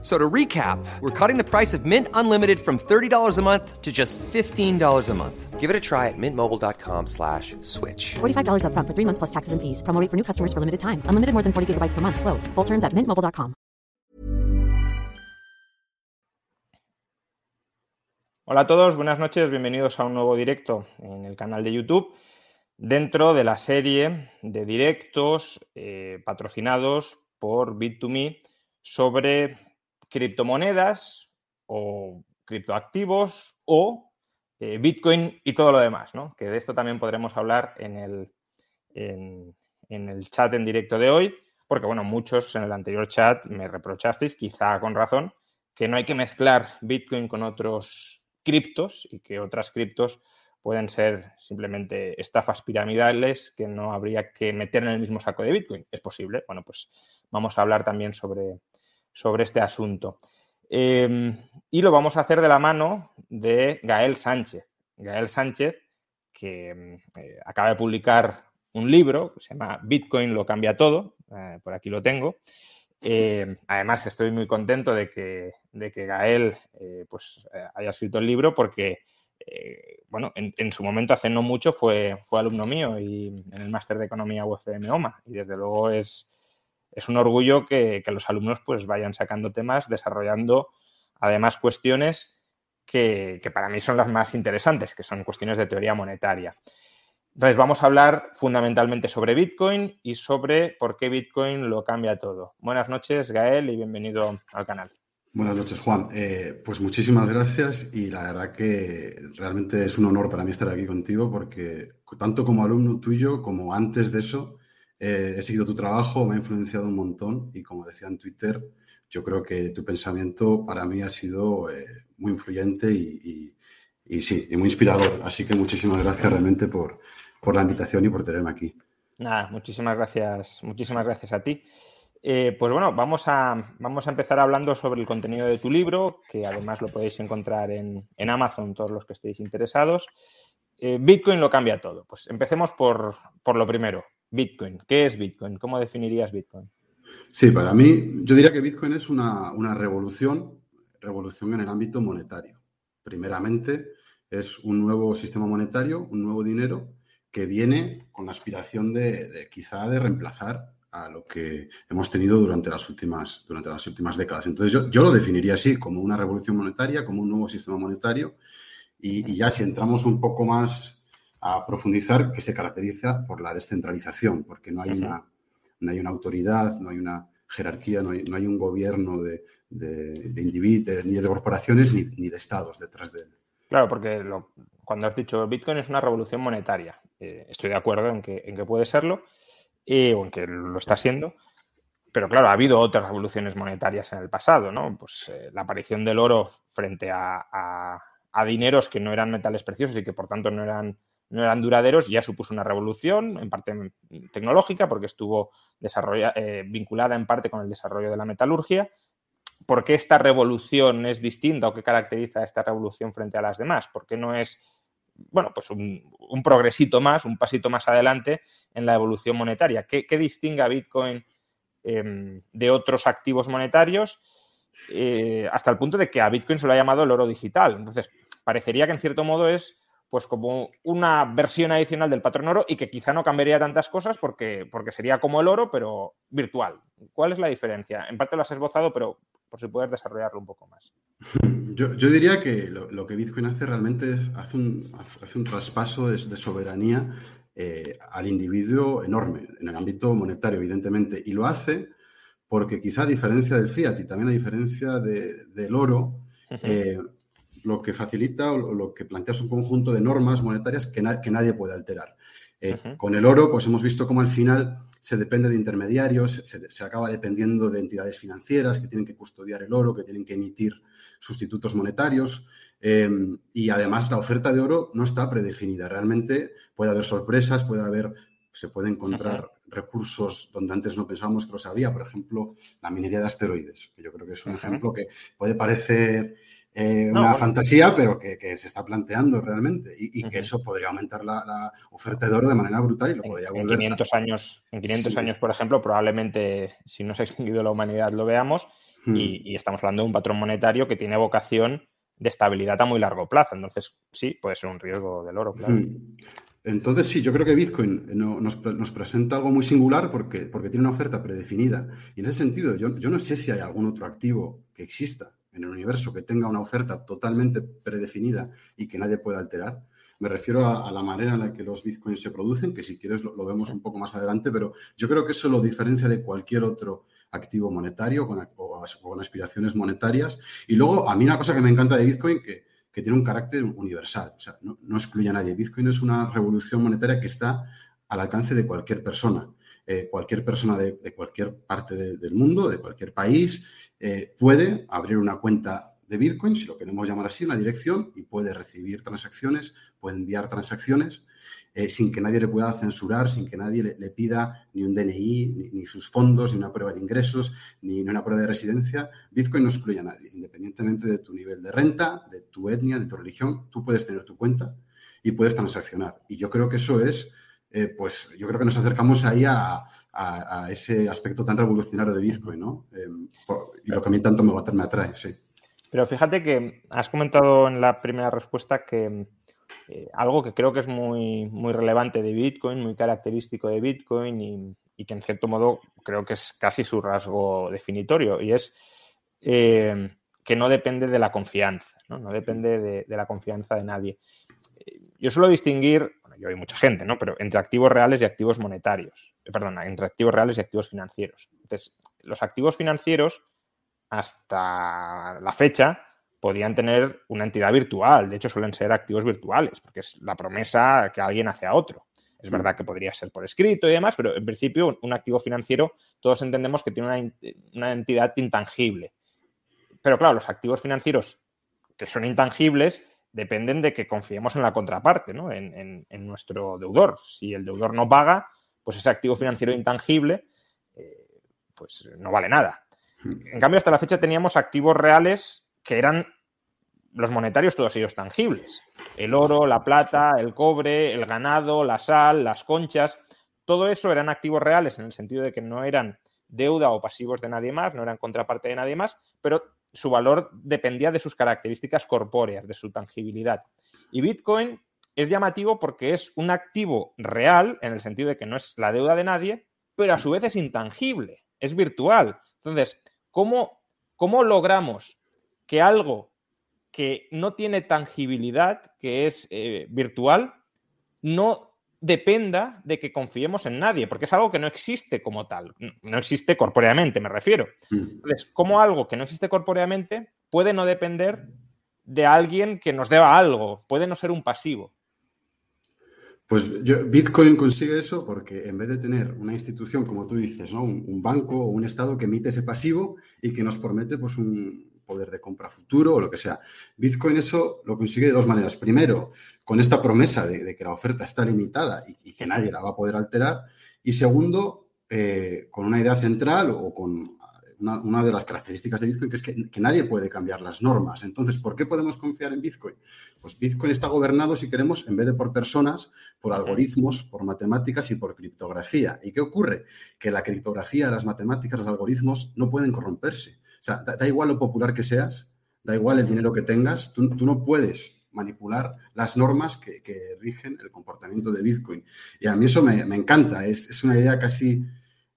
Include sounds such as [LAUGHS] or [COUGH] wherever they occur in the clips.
So to recap, we're cutting the price of Mint Unlimited from $30 a month to just $15 a month. Give it a try at mintmobile.com slash switch. $45 upfront for three months plus taxes and fees. Promo rate for new customers for limited time. Unlimited more than 40 gigabytes per month. Slows. Full terms at mintmobile.com. Hola a todos, buenas noches. Bienvenidos a un nuevo directo en el canal de YouTube dentro de la serie de directos eh, patrocinados por Bit2Me sobre criptomonedas o criptoactivos o eh, Bitcoin y todo lo demás, ¿no? Que de esto también podremos hablar en el, en, el chat en directo de hoy, porque bueno, muchos en el anterior chat me reprochasteis, quizá con razón, que no hay que mezclar Bitcoin con otros criptos y que otras criptos pueden ser simplemente estafas piramidales que no habría que meter en el mismo saco de Bitcoin. Es posible. Bueno, pues vamos a hablar también sobre, sobre este asunto. Em, y lo vamos a hacer de la mano de Gael Sánchez. Gael Sánchez, que em, eh, acaba de publicar un libro que se llama Bitcoin lo cambia todo, eh, por aquí lo tengo. Em, además, estoy muy contento de que, de que Gael eh, pues, haya escrito el libro porque, bueno, en, su momento, hace no mucho, fue, fue alumno mío y en el máster de Economía UFM OMA y desde luego es, es un orgullo que, los alumnos pues vayan sacando temas, desarrollando además cuestiones que, para mí son las más interesantes, que son cuestiones de teoría monetaria. Entonces vamos a hablar fundamentalmente sobre Bitcoin y sobre por qué Bitcoin lo cambia todo. Buenas noches, Gael, y bienvenido al canal. Buenas noches, Juan. Eh, pues muchísimas gracias y la verdad que realmente es un honor para mí estar aquí contigo porque tanto como alumno tuyo como antes de eso, eh, he seguido tu trabajo, me ha influenciado un montón y como decía en Twitter, yo creo que tu pensamiento para mí ha sido eh, muy influyente y, sí, y muy inspirador. Así que muchísimas gracias realmente por, la invitación y por tenerme aquí. Nada, muchísimas gracias, muchísimas gracias a ti. Eh, pues bueno, vamos a, empezar hablando sobre el contenido de tu libro, que además lo podéis encontrar en, Amazon, todos los que estéis interesados. Bitcoin lo cambia todo. Pues empecemos por lo primero. Bitcoin. ¿Qué es Bitcoin? ¿Cómo definirías Bitcoin? Sí, para mí, yo diría que Bitcoin es una, revolución, revolución en el ámbito monetario. Primeramente, es un nuevo sistema monetario, un nuevo dinero que viene con la aspiración de, quizá de reemplazar a lo que hemos tenido durante las últimas, durante las últimas décadas. Entonces, yo, yo lo definiría así, como una revolución monetaria, como un nuevo sistema monetario. y ya si entramos un poco más a profundizar que se caracteriza por la descentralización, porque no hay, una, no hay una autoridad, no hay una jerarquía, no hay, no hay un gobierno de, de, individuos, ni de corporaciones, ni, de estados detrás de él. Claro, porque cuando has dicho Bitcoin es una revolución monetaria, eh, estoy de acuerdo en que, en que puede serlo, y, o en que lo está siendo, pero claro, ha habido otras revoluciones monetarias en el pasado, ¿no? Pues eh, la aparición del oro frente a, a, a, dineros que no eran metales preciosos y que por tanto no eran no eran duraderos, ya supuso una revolución, en parte tecnológica, porque estuvo eh, vinculada en parte con el desarrollo de la metalurgia. ¿Por qué esta revolución es distinta o qué caracteriza esta revolución frente a las demás? ¿Por qué no es, bueno, pues un, progresito más, un pasito más adelante en la evolución monetaria? ¿Qué, distingue a Bitcoin em, de otros activos monetarios? Eh, hasta el punto de que a Bitcoin se lo ha llamado el oro digital. Entonces, parecería que en cierto modo es pues como una versión adicional del patrón oro y que quizá no cambiaría tantas cosas porque, porque sería como el oro, pero virtual. ¿Cuál es la diferencia? En parte lo has esbozado, pero por si puedes desarrollarlo un poco más. [LAUGHS] Yo, diría que lo, que Bitcoin hace realmente es hace un, hace un traspaso de, soberanía eh, al individuo enorme, en el ámbito monetario, evidentemente, y lo hace porque quizá a diferencia del fiat y también a diferencia del oro, lo que facilita o lo que plantea es un conjunto de normas monetarias que, que nadie puede alterar. Eh, con el oro, pues hemos visto cómo al final se depende de intermediarios, se, acaba dependiendo de entidades financieras que tienen que custodiar el oro, que tienen que emitir sustitutos monetarios. Em, y además la oferta de oro no está predefinida. Realmente puede haber sorpresas, puede haber, se puede encontrar recursos donde antes no pensábamos que los había, por ejemplo, la minería de asteroides, que yo creo que es un ejemplo que puede parecer eh, una fantasía, pero que, se está planteando realmente y, que eso podría aumentar la, oferta de oro de manera brutal y lo podría volver. En 500 años, en 500 años, por ejemplo, probablemente si no se ha extinguido la humanidad lo veamos hmm. y, estamos hablando de un patrón monetario que tiene vocación de estabilidad a muy largo plazo. Entonces, sí, puede ser un riesgo del oro, claro. Hmm. Entonces, sí, yo creo que Bitcoin nos, presenta algo muy singular porque, porque tiene una oferta predefinida. Y en ese sentido, yo, yo no sé si hay algún otro activo que exista en el universo que tenga una oferta totalmente predefinida y que nadie pueda alterar. Me refiero a, la manera en la que los bitcoins se producen, que si quieres lo, vemos un poco más adelante, pero yo creo que eso lo diferencia de cualquier otro activo monetario con, con aspiraciones monetarias. Y luego, a mí una cosa que me encanta de Bitcoin, que, que tiene un carácter universal, o sea, no, excluye a nadie. Bitcoin es una revolución monetaria que está al alcance de cualquier persona. Eh, cualquier persona de, cualquier parte del mundo, de cualquier país, eh, puede abrir una cuenta de Bitcoin, si lo queremos llamar así, una dirección, y puede recibir transacciones, puede enviar transacciones eh, sin que nadie le pueda censurar, sin que nadie le, pida ni un DNI, ni, sus fondos, ni una prueba de ingresos, ni, una prueba de residencia. Bitcoin no excluye a nadie, independientemente de tu nivel de renta, de tu etnia, de tu religión, tú puedes tener tu cuenta y puedes transaccionar. Y yo creo que eso es, eh, pues yo creo que nos acercamos ahí a, ese aspecto tan revolucionario de Bitcoin, ¿no? Em, y lo que a mí tanto me, me atrae, sí. Pero fíjate que has comentado en la primera respuesta que eh, algo que creo que es muy, muy relevante de Bitcoin, muy característico de Bitcoin y, que en cierto modo creo que es casi su rasgo definitorio y es eh, que no depende de la confianza, no, depende de, la confianza de nadie. Yo suelo distinguir, yo hay mucha gente, ¿no? Pero entre activos reales y activos monetarios, perdona, entre activos reales y activos financieros. Entonces, los activos financieros, hasta la fecha, podían tener una entidad virtual. De hecho, suelen ser activos virtuales, porque es la promesa que alguien hace a otro. Es verdad que podría ser por escrito y demás, pero en principio un activo financiero todos entendemos que tiene una, entidad intangible. Pero claro, los activos financieros que son intangibles dependen de que confiemos en la contraparte, ¿no? en, nuestro deudor. Si el deudor no paga, pues ese activo financiero intangible eh, pues no vale nada. Hmm. En cambio, hasta la fecha teníamos activos reales que eran los monetarios todos ellos tangibles. El oro, la plata, el cobre, el ganado, la sal, las conchas, todo eso eran activos reales en el sentido de que no eran deuda o pasivos de nadie más, no eran contraparte de nadie más, pero su valor dependía de sus características corpóreas, de su tangibilidad. Y Bitcoin es llamativo porque es un activo real, en el sentido de que no es la deuda de nadie, pero a su vez es intangible, es virtual. Entonces, ¿cómo, cómo logramos que algo que no tiene tangibilidad, que es eh, virtual, no dependa de que confiemos en nadie, porque es algo que no existe como tal, no existe corpóreamente, me refiero. Mm. Entonces, ¿cómo algo que no existe corpóreamente puede no depender de alguien que nos deba algo? Puede no ser un pasivo. Pues Bitcoin consigue eso porque en vez de tener una institución, como tú dices, ¿no? un, un banco o un Estado que emite ese pasivo y que nos promete pues, un, poder de compra futuro o lo que sea. Bitcoin eso lo consigue de dos maneras. Primero, con esta promesa de, que la oferta está limitada y, que nadie la va a poder alterar. Y segundo, eh, con una idea central o con una, de las características de Bitcoin, que es que, nadie puede cambiar las normas. Entonces, ¿por qué podemos confiar en Bitcoin? Pues Bitcoin está gobernado, si queremos, en vez de por personas, por algoritmos, por matemáticas y por criptografía. ¿Y qué ocurre? Que la criptografía, las matemáticas, los algoritmos no pueden corromperse. Sea, da, igual lo popular que seas, da igual el dinero que tengas, tú, no puedes manipular las normas que, rigen el comportamiento de Bitcoin. Y a mí eso me, encanta, es, una idea casi,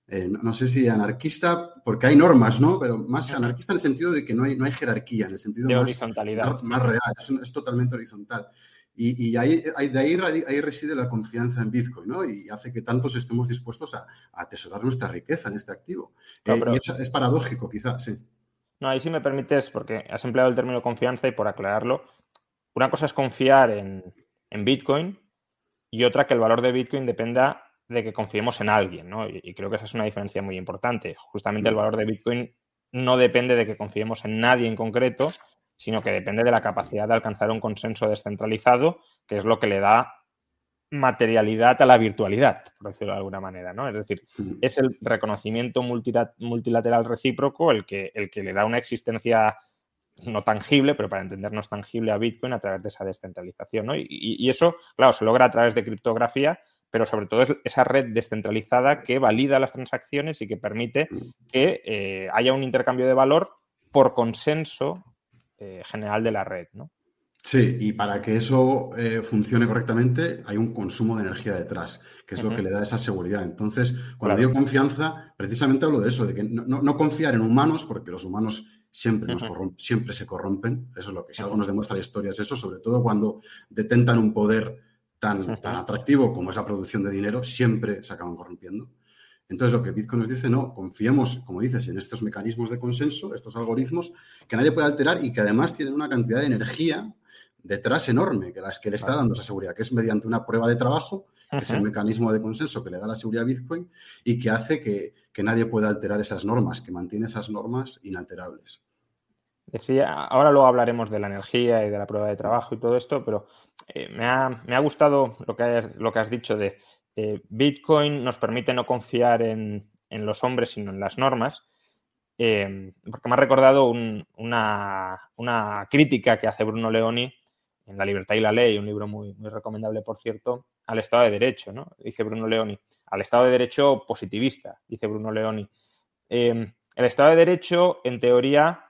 eh, no, sé si anarquista, porque hay normas, ¿no? Pero más anarquista en el sentido de que no hay, no hay jerarquía, en el sentido de más, horizontalidad. más real, es, totalmente horizontal. Y, ahí, de ahí, ahí, reside la confianza en Bitcoin, ¿no? Y hace que tantos estemos dispuestos a, atesorar nuestra riqueza en este activo. Eh, y es, paradójico, quizás, sí. No, ahí sí me permites, porque has empleado el término confianza y por aclararlo, una cosa es confiar en, Bitcoin y otra que el valor de Bitcoin dependa de que confiemos en alguien, ¿no? Y, creo que esa es una diferencia muy importante. Justamente el valor de Bitcoin no depende de que confiemos en nadie en concreto, sino que depende de la capacidad de alcanzar un consenso descentralizado, que es lo que le da materialidad a la virtualidad, por decirlo de alguna manera, ¿no? Es decir, Mm. es el reconocimiento multila- multilateral recíproco el que, el que le da una existencia no tangible, pero para entendernos tangible a Bitcoin a través de esa descentralización, ¿no? Y, y- y eso, claro, se logra a través de criptografía, pero sobre todo es esa red descentralizada que valida las transacciones y que permite que eh, haya un intercambio de valor por consenso eh, general de la red, ¿no? Sí, y para que eso eh, funcione correctamente hay un consumo de energía detrás, que es lo que le da esa seguridad. Entonces, cuando Claro. digo confianza, precisamente hablo de eso, de que no, no- no confiar en humanos, porque los humanos siempre, nos siempre se corrompen. Eso es lo que, si algo nos demuestra la historia, es eso, sobre todo cuando detentan un poder tan, tan atractivo como es la producción de dinero, siempre se acaban corrompiendo. Entonces, lo que Bitcoin nos dice, no, confiemos, como dices, en estos mecanismos de consenso, estos algoritmos que nadie puede alterar y que además tienen una cantidad de energía detrás enorme que, las que le está dando esa seguridad, que es mediante una prueba de trabajo, que es el mecanismo de consenso que le da la seguridad a Bitcoin y que hace que, que nadie pueda alterar esas normas, que mantiene esas normas inalterables. Decía, ahora luego hablaremos de la energía y de la prueba de trabajo y todo esto, pero eh, me, ha, me ha gustado lo que, has, lo que has dicho de eh, Bitcoin nos permite no confiar en, en los hombres, sino en las normas, eh, porque me ha recordado un- una, una crítica que hace Bruno Leoni en La libertad y la ley, un libro muy, muy recomendable, por cierto, al Estado de Derecho, ¿no? Dice Bruno Leoni, al Estado de Derecho positivista, dice Bruno Leoni. Eh, el Estado de Derecho, en teoría,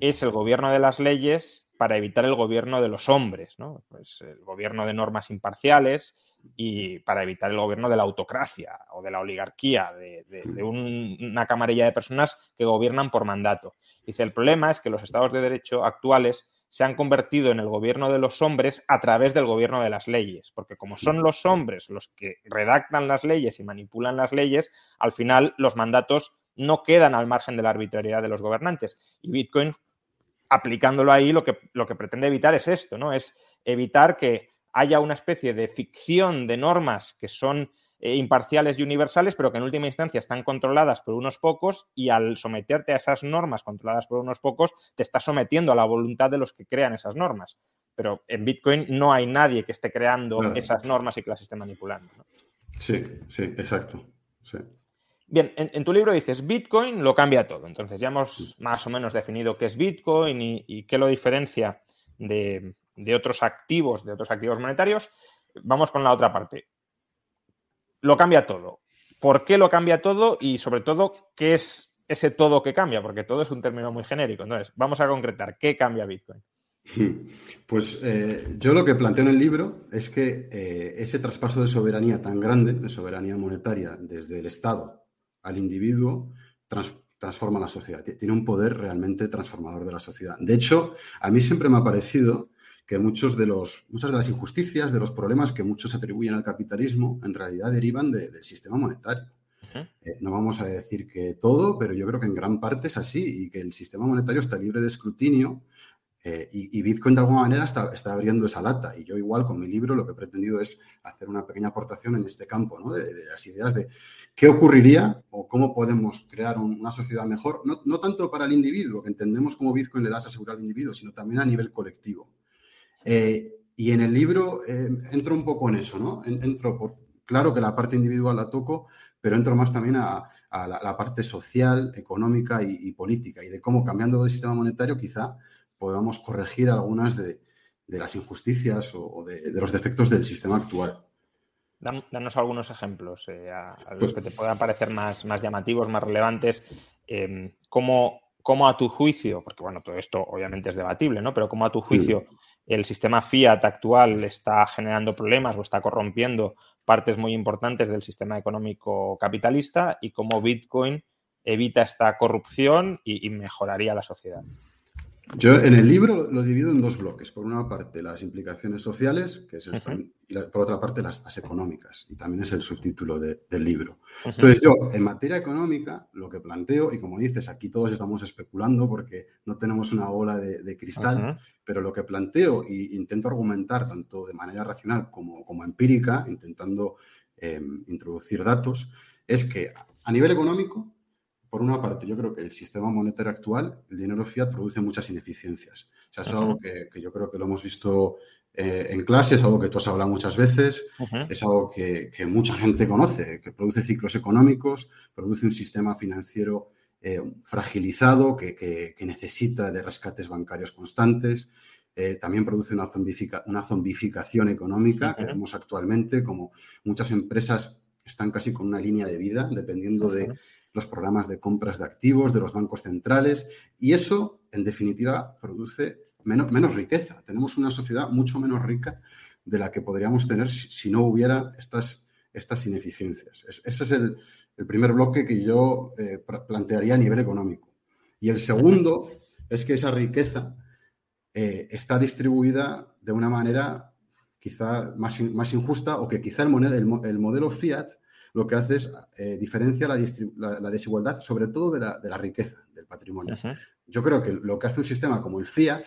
es el gobierno de las leyes para evitar el gobierno de los hombres, ¿no? Pues el gobierno de normas imparciales y para evitar el gobierno de la autocracia o de la oligarquía, de, de- de un- una camarilla de personas que gobiernan por mandato. Dice, el problema es que los estados de derecho actuales se han convertido en el gobierno de los hombres a través del gobierno de las leyes, porque como son los hombres los que redactan las leyes y manipulan las leyes, al final los mandatos no quedan al margen de la arbitrariedad de los gobernantes. Y Bitcoin, aplicándolo ahí, lo que, lo que pretende evitar es esto, ¿no? Es evitar que haya una especie de ficción de normas que son eh, imparciales y universales, pero que en última instancia están controladas por unos pocos y al someterte a esas normas controladas por unos pocos, te estás sometiendo a la voluntad de los que crean esas normas. Pero en Bitcoin no hay nadie que esté creando Claro. esas normas y que las esté manipulando. ¿no? Sí, sí, exacto. Sí. Bien, en, en tu libro dices Bitcoin lo cambia todo. Entonces ya hemos más o menos definido qué es Bitcoin y, y qué lo diferencia de, de otros activos, de otros activos monetarios. Vamos con la otra parte. Lo cambia todo. ¿Por qué lo cambia todo? Y sobre todo, ¿qué es ese todo que cambia? Porque todo es un término muy genérico. Entonces, vamos a concretar. ¿Qué cambia Bitcoin? [LAUGHS] Pues eh, yo lo que planteo en el libro es que eh, ese traspaso de soberanía tan grande, de soberanía monetaria desde el Estado al individuo, trans- transforma la sociedad. Tiene un poder realmente transformador de la sociedad. De hecho, a mí siempre me ha parecido que muchos de los, muchas de las injusticias, de los problemas que muchos atribuyen al capitalismo, en realidad derivan de- del sistema monetario. Eh, no vamos a decir que todo, pero yo creo que en gran parte es así y que el sistema monetario está libre de escrutinio eh, y, y Bitcoin de alguna manera está, está abriendo esa lata. Y yo igual con mi libro lo que he pretendido es hacer una pequeña aportación en este campo, ¿no? de, de las ideas de qué ocurriría o cómo podemos crear un- una sociedad mejor, no, no tanto para el individuo, que entendemos cómo Bitcoin le da esa seguridad al individuo, sino también a nivel colectivo. Eh, y en el libro eh, entro un poco en eso, ¿no? En- entro por, claro que la parte individual la toco, pero entro más también a, a la, la parte social, económica y, y política, y de cómo cambiando de sistema monetario quizá podamos corregir algunas de, de las injusticias o, o de, de los defectos del sistema actual. Dan- Danos algunos ejemplos eh, a, a los Pues- que te puedan parecer más, más llamativos, más relevantes. eh, ¿cómo, cómo a tu juicio, porque bueno, todo esto obviamente es debatible, ¿no? Pero cómo a tu juicio el sistema fiat actual está generando problemas o está corrompiendo partes muy importantes del sistema económico capitalista y cómo Bitcoin evita esta corrupción y, y mejoraría la sociedad. Yo en el libro lo divido en dos bloques. Por una parte, las implicaciones sociales, que es el- y la- por otra parte, las, las económicas. Y también es el subtítulo de- del libro. Entonces, yo, en materia económica, lo que planteo, y como dices, aquí todos estamos especulando porque no tenemos una bola de, de cristal, pero lo que planteo e intento argumentar tanto de manera racional como, como empírica, intentando eh, introducir datos, es que a nivel económico por una parte, yo creo que el sistema monetario actual, el dinero fiat, produce muchas ineficiencias. O sea, es algo que, yo creo que lo hemos visto eh, en clase, es algo que tú has hablado muchas veces, es algo que, mucha gente conoce, que produce ciclos económicos, produce un sistema financiero eh, fragilizado que, necesita de rescates bancarios constantes. Eh, también produce una, una zombificación económica que vemos actualmente, como muchas empresas están casi con una línea de vida, dependiendo de los programas de compras de activos, de los bancos centrales, y eso, en definitiva, produce menos, menos riqueza. Tenemos una sociedad mucho menos rica de la que podríamos tener si, no hubiera estas, estas ineficiencias. ese es el, primer bloque que yo eh, plantearía a nivel económico. Y el segundo es que esa riqueza eh, está distribuida de una manera quizá más, más injusta o que quizá el, moneda, el, modelo fiat lo que hace es eh, diferencia la, la, desigualdad, sobre todo de la, de la riqueza, del patrimonio. Yo creo que lo que hace un sistema como el fiat,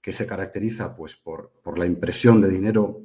que se caracteriza pues, por, por la impresión de dinero,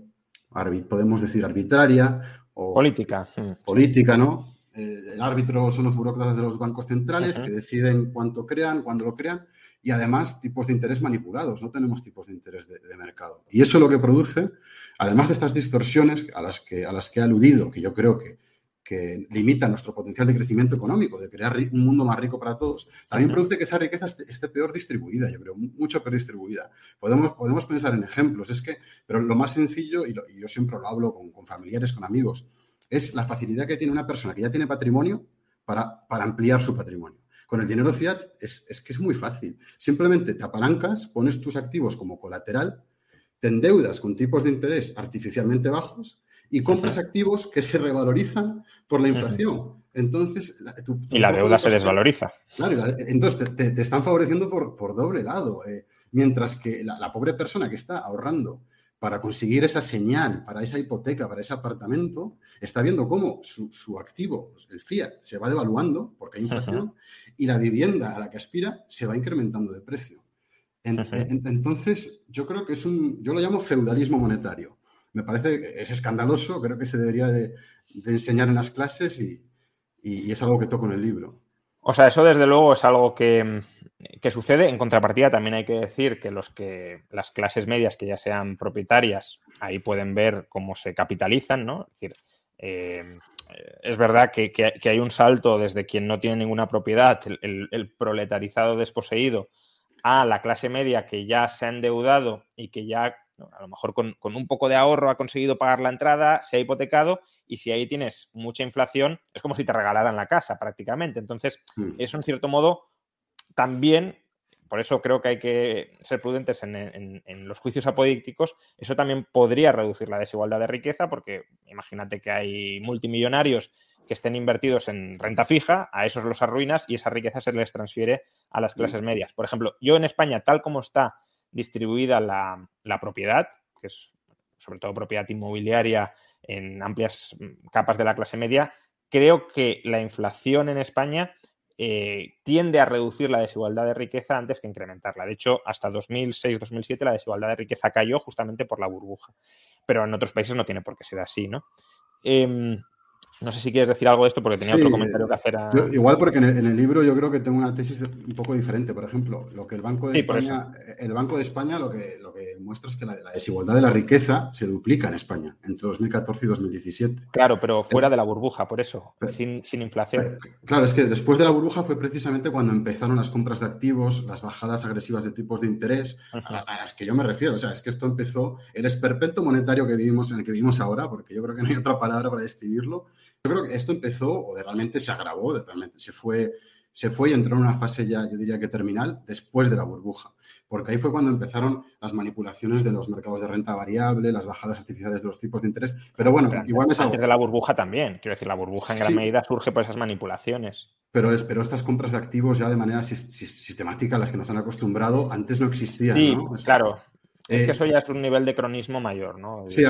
podemos decir, arbitraria o política. Política, ¿no? Eh, el árbitro son los burócratas de los bancos centrales que deciden cuánto crean, cuándo lo crean y además tipos de interés manipulados. No tenemos tipos de interés de, mercado. Y eso lo que produce, además de estas distorsiones a las que, a las que he aludido, que yo creo que, que limita nuestro potencial de crecimiento económico, de crear un mundo más rico para todos, también produce que esa riqueza esté, peor distribuida, yo creo, mucho peor distribuida. Podemos, podemos pensar en ejemplos, es que, pero lo más sencillo, y, yo siempre lo hablo con, con familiares, con amigos, es la facilidad que tiene una persona que ya tiene patrimonio para, para ampliar su patrimonio. Con el dinero fiat es, que es muy fácil. Simplemente te apalancas, pones tus activos como colateral, te endeudas con tipos de interés artificialmente bajos y compras activos que se revalorizan por la inflación. Entonces, y la deuda se desvaloriza. Claro, entonces te, están favoreciendo por, por doble lado. Eh, mientras que la, pobre persona que está ahorrando para conseguir esa señal, para esa hipoteca, para ese apartamento, está viendo cómo su, activo, el fiat, se va devaluando porque hay inflación y la vivienda a la que aspira se va incrementando de precio. entonces, yo creo que es un, yo lo llamo feudalismo monetario. Me parece que es escandaloso, creo que se debería de, enseñar en las clases y, y es algo que toco en el libro. O sea, eso desde luego es algo que, que sucede. En contrapartida, también hay que decir que los que las clases medias que ya sean propietarias, ahí pueden ver cómo se capitalizan, ¿no? Es decir, eh, es verdad que, hay un salto desde quien no tiene ninguna propiedad, el, proletarizado desposeído, a la clase media que ya se ha endeudado y que ya a lo mejor con, un poco de ahorro ha conseguido pagar la entrada, se ha hipotecado y si ahí tienes mucha inflación, es como si te regalaran la casa prácticamente. Entonces, mm. es en cierto modo también, por eso creo que hay que ser prudentes en, los juicios apodícticos, eso también podría reducir la desigualdad de riqueza, porque imagínate que hay multimillonarios que estén invertidos en renta fija, a esos los arruinas y esa riqueza se les transfiere a las clases medias. Por ejemplo, yo en España, tal como está distribuida la, la propiedad, que es sobre todo propiedad inmobiliaria en amplias capas de la clase media, creo que la inflación en España eh, tiende a reducir la desigualdad de riqueza antes que incrementarla. De hecho, hasta 2006-2007 la desigualdad de riqueza cayó justamente por la burbuja. Pero en otros países no tiene por qué ser así, ¿no? Em, no sé si quieres decir algo de esto porque tenía otro comentario que hacer. igual porque en el, libro yo creo que tengo una tesis un poco diferente. Por ejemplo, lo que el Banco de España, el Banco de España lo que, lo que muestra es que la, desigualdad de la riqueza se duplica en España entre 2014 y 2017. Claro, pero fuera de la burbuja, por eso, sin, inflación. Claro, es que después de la burbuja fue precisamente cuando empezaron las compras de activos, las bajadas agresivas de tipos de interés, a, las que yo me refiero. O sea, es que esto empezó, el esperpento monetario que vivimos, en el que vivimos ahora, porque yo creo que no hay otra palabra para describirlo, yo creo que esto empezó o de realmente se agravó, de realmente se fue, se fue y entró en una fase ya, yo diría que terminal, después de la burbuja. Porque ahí fue cuando empezaron las manipulaciones de los mercados de renta variable, las bajadas artificiales de los tipos de interés. Pero bueno, igual es Antes de la burbuja también. Quiero decir, la burbuja en gran medida surge por esas manipulaciones. Pero, es, pero estas compras de activos ya de manera sistemática, las que nos han acostumbrado, antes no existían. Sí, claro. Es que eh, eso ya es un nivel de cronismo mayor, ¿no? Sí,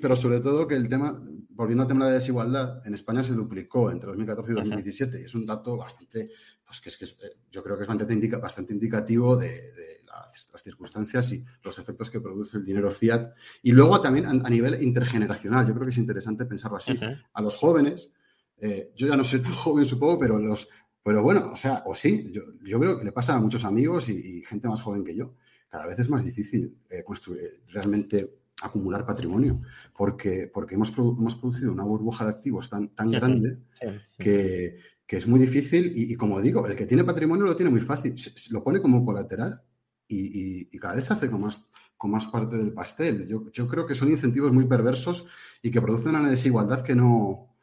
pero sobre todo que el tema, volviendo al tema de la desigualdad, en España se duplicó entre 2014 y 2017 y es un dato bastante, pues que es que eh, yo creo que es bastante, bastante indicativo de, las, circunstancias y los efectos que produce el dinero fiat. Y luego también a, nivel intergeneracional, yo creo que es interesante pensarlo así. A los jóvenes, eh, yo ya no soy tan [LAUGHS] joven supongo, pero los, Pero bueno, o sea, o sí, yo, yo creo que le pasa a muchos amigos y, y gente más joven que yo. Cada vez es más difícil eh, construir, realmente acumular patrimonio, porque, porque hemos, produ- hemos producido una burbuja de activos tan, tan grande Sí. que, que es muy difícil y, y como digo, el que tiene patrimonio lo tiene muy fácil, se- se lo pone como colateral y, y- y cada vez se hace con más, con más parte del pastel. Yo, yo creo que son incentivos muy perversos y que producen una desigualdad que no...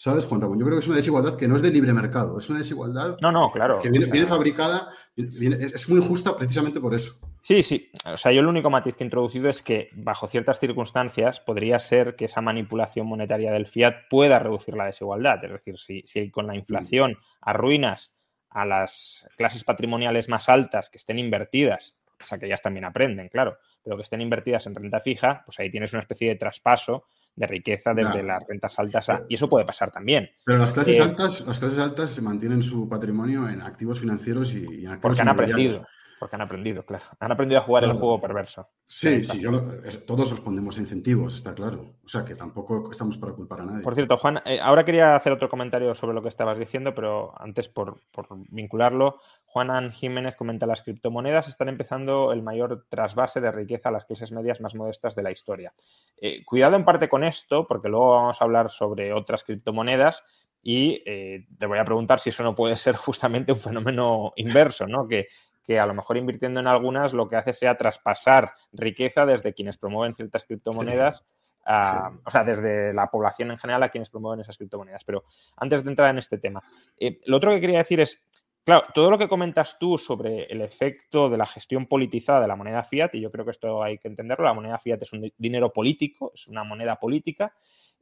¿Sabes, Juan Ramón? Yo creo que es una desigualdad que no es de libre mercado, es una desigualdad No, no, claro. que viene, o sea, viene fabricada, viene- es es muy injusta precisamente por eso. Sí, sí. O sea, yo el único matiz que he introducido es que bajo ciertas circunstancias podría ser que esa manipulación monetaria del fiat pueda reducir la desigualdad. Es decir, si, si con la inflación arruinas a las clases patrimoniales más altas que estén invertidas, o sea, que ellas también aprenden, claro, pero que estén invertidas en renta fija, pues ahí tienes una especie de traspaso de riqueza desde Claro. las rentas altas a... Y eso puede pasar también. Pero las clases Eh, altas, las clases altas se mantienen su patrimonio en activos financieros y, y en activos Porque han aprendido. Porque han aprendido, claro. Han aprendido a jugar el juego perverso. Sí, sí, yo lo- es- todos respondemos a incentivos, está claro. O sea que tampoco estamos para culpar a nadie. Por cierto, Juan, eh, ahora quería hacer otro comentario sobre lo que estabas diciendo, pero antes por, por vincularlo, Juanan Jiménez comenta las criptomonedas están empezando el mayor trasvase de riqueza a las clases medias más modestas de la historia. Eh, cuidado en parte con esto, porque luego vamos a hablar sobre otras criptomonedas y eh, te voy a preguntar si eso no puede ser justamente un fenómeno inverso, ¿no? Que, que a lo mejor invirtiendo en algunas lo que hace sea traspasar riqueza desde quienes promueven ciertas criptomonedas a- Sí. o sea, desde la población en general a quienes promueven esas criptomonedas. Pero antes de entrar en este tema, eh, lo otro que quería decir es, claro, todo lo que comentas tú sobre el efecto de la gestión politizada de la moneda fiat, y yo creo que esto hay que entenderlo, la moneda fiat es un di- dinero político, es una moneda política,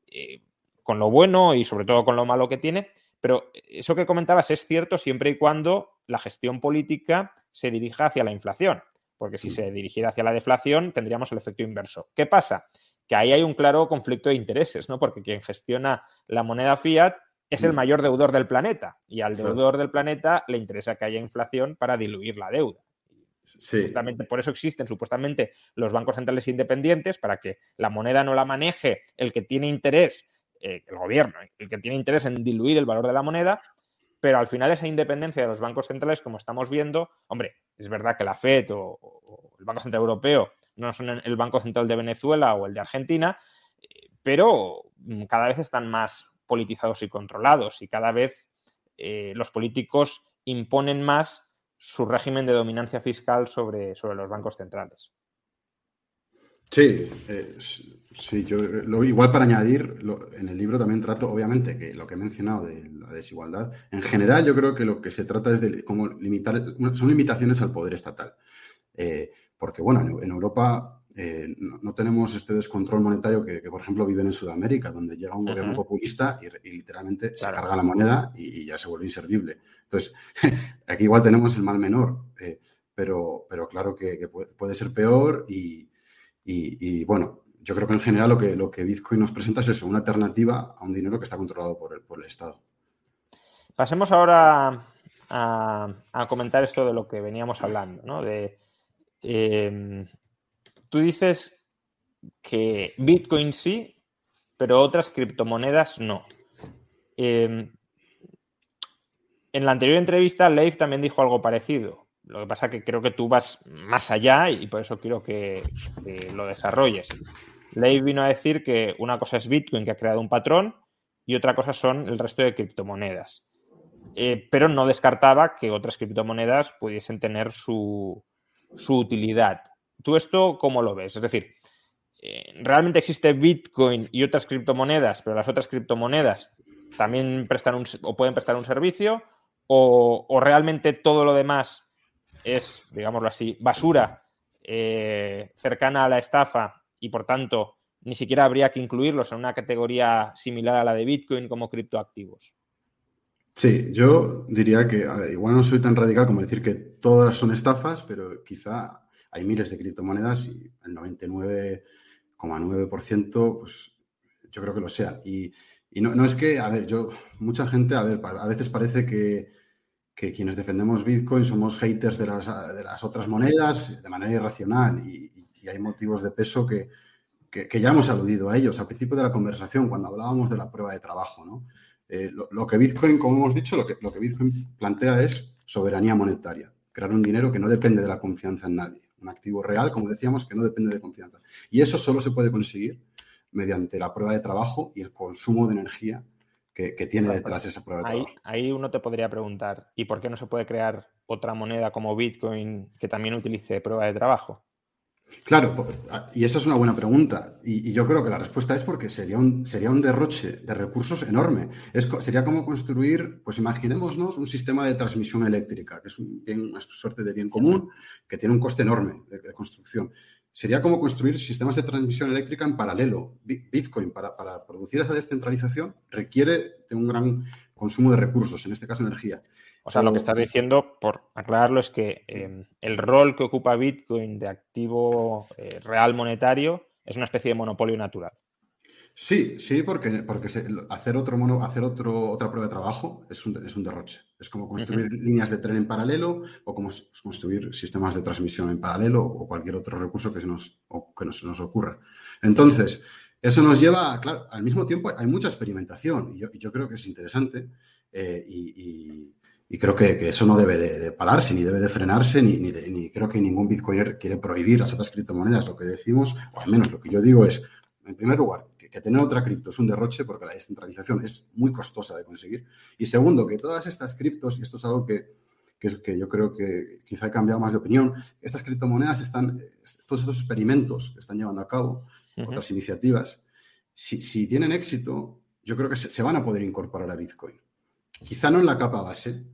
eh, con lo bueno y sobre todo con lo malo que tiene, pero eso que comentabas es cierto siempre y cuando la gestión política se dirija hacia la inflación, porque si Sí. se dirigiera hacia la deflación tendríamos el efecto inverso. ¿Qué pasa? Que ahí hay un claro conflicto de intereses, ¿no? Porque quien gestiona la moneda fiat es el Mm. mayor deudor del planeta y al deudor del planeta le interesa que haya inflación para diluir la deuda. Sí, Justamente por eso existen supuestamente los bancos centrales independientes, para que la moneda no la maneje el que tiene interés, eh, el gobierno, el que tiene interés en diluir el valor de la moneda, pero al final esa independencia de los bancos centrales, como estamos viendo, hombre, es verdad que la FED o, o el Banco Central Europeo no son el Banco Central de Venezuela o el de Argentina, eh, pero mm, cada vez están más politizados y controlados y cada vez eh, los políticos imponen más su régimen de dominancia fiscal sobre, sobre los bancos centrales. Sí, sí, yo eh, lo, igual para añadir, en el libro también trato, obviamente, que lo que he mencionado de la desigualdad, en general yo creo que lo que se trata es de cómo limitar, son limitaciones al poder estatal. Eh, porque, bueno, en, en Europa eh, no, no tenemos este descontrol monetario que, que, por ejemplo, viven en Sudamérica, donde llega un gobierno populista y, y literalmente se carga la moneda y, y ya se vuelve inservible. Entonces, [LAUGHS] aquí igual tenemos el mal menor, eh, pero, pero claro que, que puede, ser peor y, y, y, bueno, yo creo que en general lo que, lo que Bitcoin nos presenta es eso, una alternativa a un dinero que está controlado por el, por el Estado. Pasemos ahora a, a comentar esto de lo que veníamos hablando, ¿no? De, eh, tú dices que Bitcoin sí, pero otras criptomonedas no. Eh, en la anterior entrevista, Leif también dijo algo parecido. Lo que pasa que creo que tú vas más allá y por eso quiero que, lo desarrolles. Leif vino a decir que una cosa es Bitcoin, que ha creado un patrón, y otra cosa son el resto de criptomonedas. Eh, pero no descartaba que otras criptomonedas pudiesen tener su utilidad. ¿Tú esto cómo lo ves? Es decir, eh, ¿realmente existe Bitcoin y otras criptomonedas, pero las otras criptomonedas también prestan un, o pueden prestar un servicio? ¿O, realmente todo lo demás es, digámoslo así, basura eh, cercana a la estafa y por tanto ni siquiera habría que incluirlos en una categoría similar a la de Bitcoin como criptoactivos? Sí, yo diría que ver, igual no soy tan radical como decir que todas son estafas, pero quizá hay miles de criptomonedas y el 99,9% pues yo creo que lo sean. Y, no, es que, a ver, yo, mucha gente, a ver, a veces parece que, que quienes defendemos Bitcoin somos haters de las, de las otras monedas de manera irracional y, hay motivos de peso que, que, ya hemos aludido a ellos al principio de la conversación cuando hablábamos de la prueba de trabajo, ¿no? Eh, lo, que Bitcoin, como hemos dicho, lo que, lo que Bitcoin plantea es soberanía monetaria, crear un dinero que no depende de la confianza en nadie, un activo real, como decíamos, que no depende de confianza. Y eso solo se puede conseguir mediante la prueba de trabajo y el consumo de energía que, tiene detrás esa prueba de ahí, trabajo. Ahí uno te podría preguntar, ¿y por qué no se puede crear otra moneda como Bitcoin que también utilice prueba de trabajo? Claro, y esa es una buena pregunta. Y, yo creo que la respuesta es porque sería un, sería un derroche de recursos enorme. Es, sería como construir, pues imaginémonos un sistema de transmisión eléctrica, que es un una suerte de bien común, que tiene un coste enorme de, construcción. Sería como construir sistemas de transmisión eléctrica en paralelo. Bitcoin, para, para producir esa descentralización, requiere de un gran consumo de recursos, en este caso energía. O sea, lo que estás diciendo, por aclararlo, es que em, el rol que ocupa Bitcoin de activo eh, real monetario es una especie de monopolio natural. Sí, sí, porque, porque hacer, otro mono, hacer otro, otra prueba de trabajo es un, es un derroche. Es como construir líneas de tren en paralelo o como construir sistemas de transmisión en paralelo o cualquier otro recurso que se nos, que nos, ocurra. Entonces, eso nos lleva, claro, al mismo tiempo hay mucha experimentación y yo, creo que es interesante eh, y y creo que, eso no debe de, pararse, ni debe de frenarse, ni, ni, creo que ningún bitcoiner quiere prohibir las otras criptomonedas. Lo que decimos, o al menos lo que yo digo es, en primer lugar, que, tener otra cripto es un derroche porque la descentralización es muy costosa de conseguir. Y segundo, que todas estas criptos, y esto es algo que, que, es, que yo creo que quizá he cambiado más de opinión, estas criptomonedas están, todos estos experimentos que están llevando a cabo, otras iniciativas, si, si, tienen éxito, yo creo que se, se van a poder incorporar a Bitcoin. Quizá no en la capa base,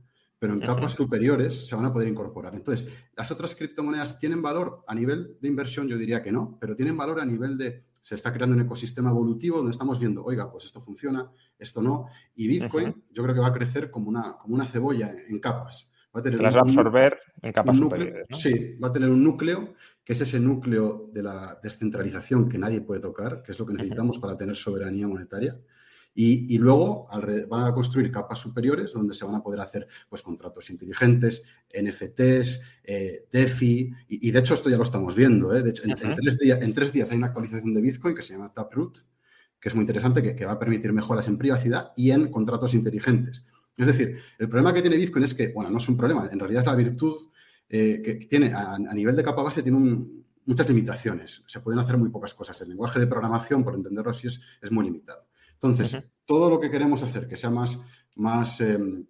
pero en capas superiores se van a poder incorporar. Entonces, ¿las otras criptomonedas tienen valor a nivel de inversión? Yo diría que no, pero tienen valor a nivel de, se está creando un ecosistema evolutivo donde estamos viendo, oiga, pues esto funciona, esto no, y Bitcoin yo creo que va a crecer como una, como una cebolla en capas. Va a tener absorber en capas superiores. Sí, va a tener un núcleo, que es ese núcleo de la descentralización que nadie puede tocar, que es lo que necesitamos para tener soberanía monetaria. Y, luego van a construir capas superiores donde se van a poder hacer pues, contratos inteligentes, NFTs, eh, DeFi, y, de hecho esto ya lo estamos viendo. ¿eh? De hecho, en, tres días, hay una actualización de Bitcoin que se llama Taproot, que es muy interesante, que, va a permitir mejoras en privacidad y en contratos inteligentes. Es decir, el problema que tiene Bitcoin es que, bueno, no es un problema, en realidad es la virtud eh, que tiene a, nivel de capa base, tiene muchas limitaciones. Se pueden hacer muy pocas cosas. El lenguaje de programación, por entenderlo así, es, es muy limitado. Entonces, todo lo que queremos hacer que sea más, más em,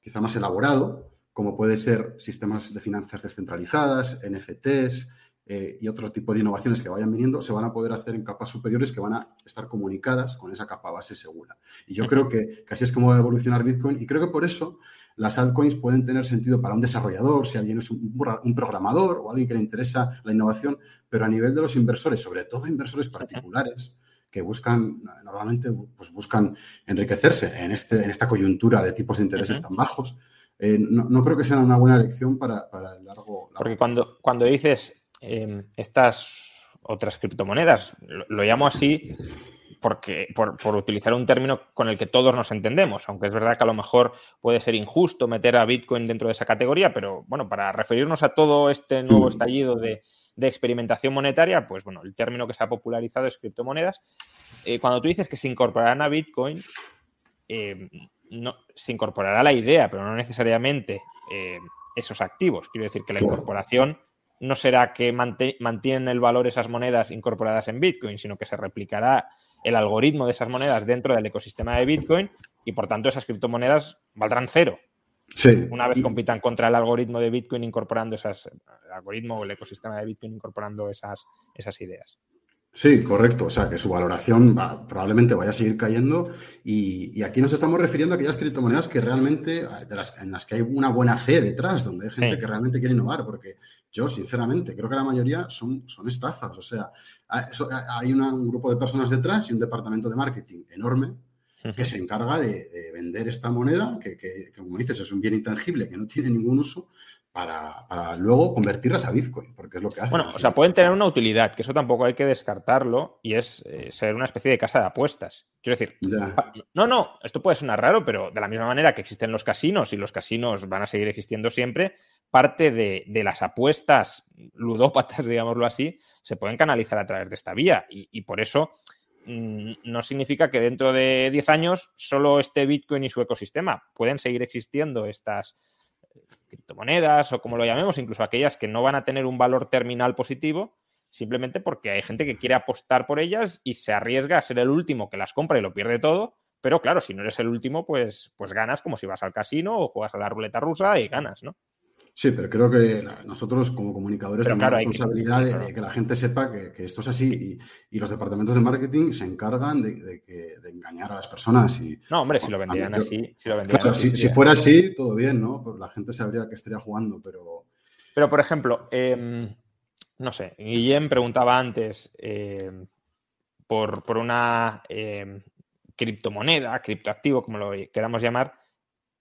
quizá más elaborado, como puede ser sistemas de finanzas descentralizadas, NFTs eh, y otro tipo de innovaciones que vayan viniendo, se van a poder hacer en capas superiores que van a estar comunicadas con esa capa base segura. Y yo creo que, así es como va a evolucionar Bitcoin y creo que por eso las altcoins pueden tener sentido para un desarrollador, si alguien es un, un, programador o alguien que le interesa la innovación, pero a nivel de los inversores, sobre todo inversores particulares, que buscan, normalmente pues buscan enriquecerse en, este, en esta coyuntura de tipos de intereses tan bajos. Eh, no, creo que sea una buena elección para, el largo, Porque cuando, cuando dices em, estas otras criptomonedas, lo, llamo así porque, por, por, utilizar un término con el que todos nos entendemos, aunque es verdad que a lo mejor puede ser injusto meter a Bitcoin dentro de esa categoría, pero bueno, para referirnos a todo este nuevo [CLEARS THROAT] estallido de, de experimentación monetaria, pues bueno, el término que se ha popularizado es criptomonedas. Eh, cuando tú dices que se incorporarán a Bitcoin, eh, no, se incorporará la idea, pero no necesariamente eh, esos activos. Quiero decir que la incorporación no será que mantienen el valor esas monedas incorporadas en Bitcoin, sino que se replicará el algoritmo de esas monedas dentro del ecosistema de Bitcoin y por tanto esas criptomonedas valdrán cero. Una vez compitan contra el algoritmo de Bitcoin incorporando esas, el algoritmo o el ecosistema de Bitcoin incorporando esas, esas ideas. Sí, correcto. O sea, que su valoración probablemente vaya a seguir cayendo. Y, aquí nos estamos refiriendo a aquellas criptomonedas que realmente, en las que hay una buena fe detrás, donde hay gente que realmente quiere innovar, porque yo, sinceramente, creo que la mayoría son, son estafas. O sea, hay un grupo de personas detrás y un departamento de marketing enorme que se encarga de, vender esta moneda, que, como dices es un bien intangible que no tiene ningún uso, para, luego convertirlas a Bitcoin, porque es lo que hace. Bueno, o sea, pueden tener una utilidad, que eso tampoco hay que descartarlo, y es eh, ser una especie de casa de apuestas. Quiero decir, no, no, esto puede sonar raro, pero de la misma manera que existen los casinos y los casinos van a seguir existiendo siempre, parte de, las apuestas ludópatas, [LAUGHS] digámoslo así, se pueden canalizar a través de esta vía. Y, y por eso no significa que dentro de 10 años solo esté Bitcoin y su ecosistema. Pueden seguir existiendo estas eh, criptomonedas o como lo llamemos, incluso aquellas que no van a tener un valor terminal positivo, simplemente porque hay gente que quiere apostar por ellas y se arriesga a ser el último que las compra y lo pierde todo. Pero claro, si no eres el último, pues, pues ganas como si vas al casino o juegas a la ruleta rusa y ganas, ¿no? Sí, pero creo que nosotros como comunicadores tenemos la responsabilidad de, que la gente sepa que, esto es así y, los departamentos de marketing se encargan de, engañar a las personas. Y, no, hombre, si lo vendieran así. Si, fuera así, todo bien, ¿no? Pues la gente sabría que estaría jugando, pero... Pero, por ejemplo, em, no sé, Guillem preguntaba antes em, por, por, una em, criptomoneda, criptoactivo, como lo queramos llamar,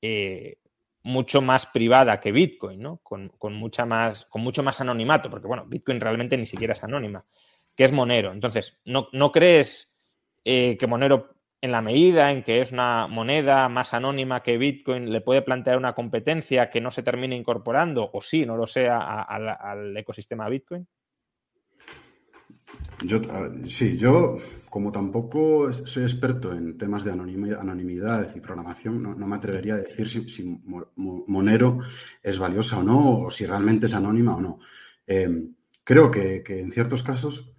eh, mucho más privada que Bitcoin, ¿no? Con, mucha más, con mucho más anonimato, porque bueno, Bitcoin realmente ni siquiera es anónima, que es Monero. Entonces, ¿no, no crees eh, que Monero, en la medida en que es una moneda más anónima que Bitcoin, le puede plantear una competencia que no se termine incorporando, o sí, no lo sea, al ecosistema Bitcoin? Yo, sí, yo como tampoco soy experto en temas de anonimidad y programación, no, me atrevería a decir si, Monero es valiosa o no, o si realmente es anónima o no. Em, creo que, en ciertos casos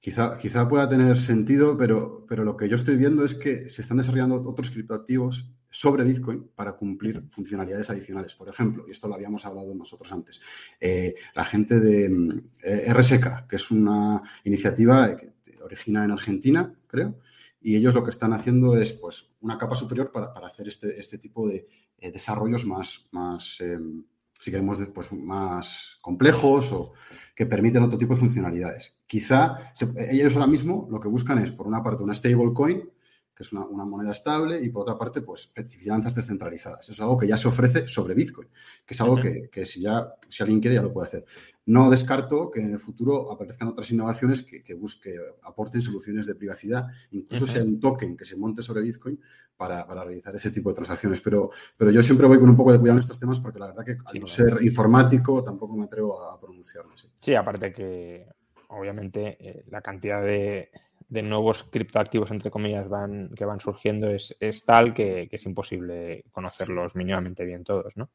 quizá, quizá pueda tener sentido, pero, pero lo que yo estoy viendo es que se están desarrollando otros criptoactivos sobre Bitcoin para cumplir funcionalidades adicionales. Por ejemplo, y esto lo habíamos hablado nosotros antes, eh, la gente de eh, RSK, que es una iniciativa que origina en Argentina, creo, y ellos lo que están haciendo es pues, una capa superior para, hacer este, este, tipo de eh, desarrollos más, más em, si queremos, pues, más complejos o que permiten otro tipo de funcionalidades. Quizá ellos ahora mismo lo que buscan es, por una parte, una stablecoin que es una, moneda estable, y por otra parte, pues finanzas descentralizadas. Eso es algo que ya se ofrece sobre Bitcoin, que es algo que, si, ya, si alguien quiere ya lo puede hacer. No descarto que en el futuro aparezcan otras innovaciones que, que busque, aporten soluciones de privacidad, incluso hay un token que se monte sobre Bitcoin para, realizar ese tipo de transacciones. Pero, pero yo siempre voy con un poco de cuidado en estos temas porque la verdad que al no ser informático tampoco me atrevo a pronunciarme. Sí, aparte que obviamente eh, la cantidad de de nuevos criptoactivos, entre comillas, van, que van surgiendo es, tal que, es imposible conocerlos mínimamente bien todos, ¿no?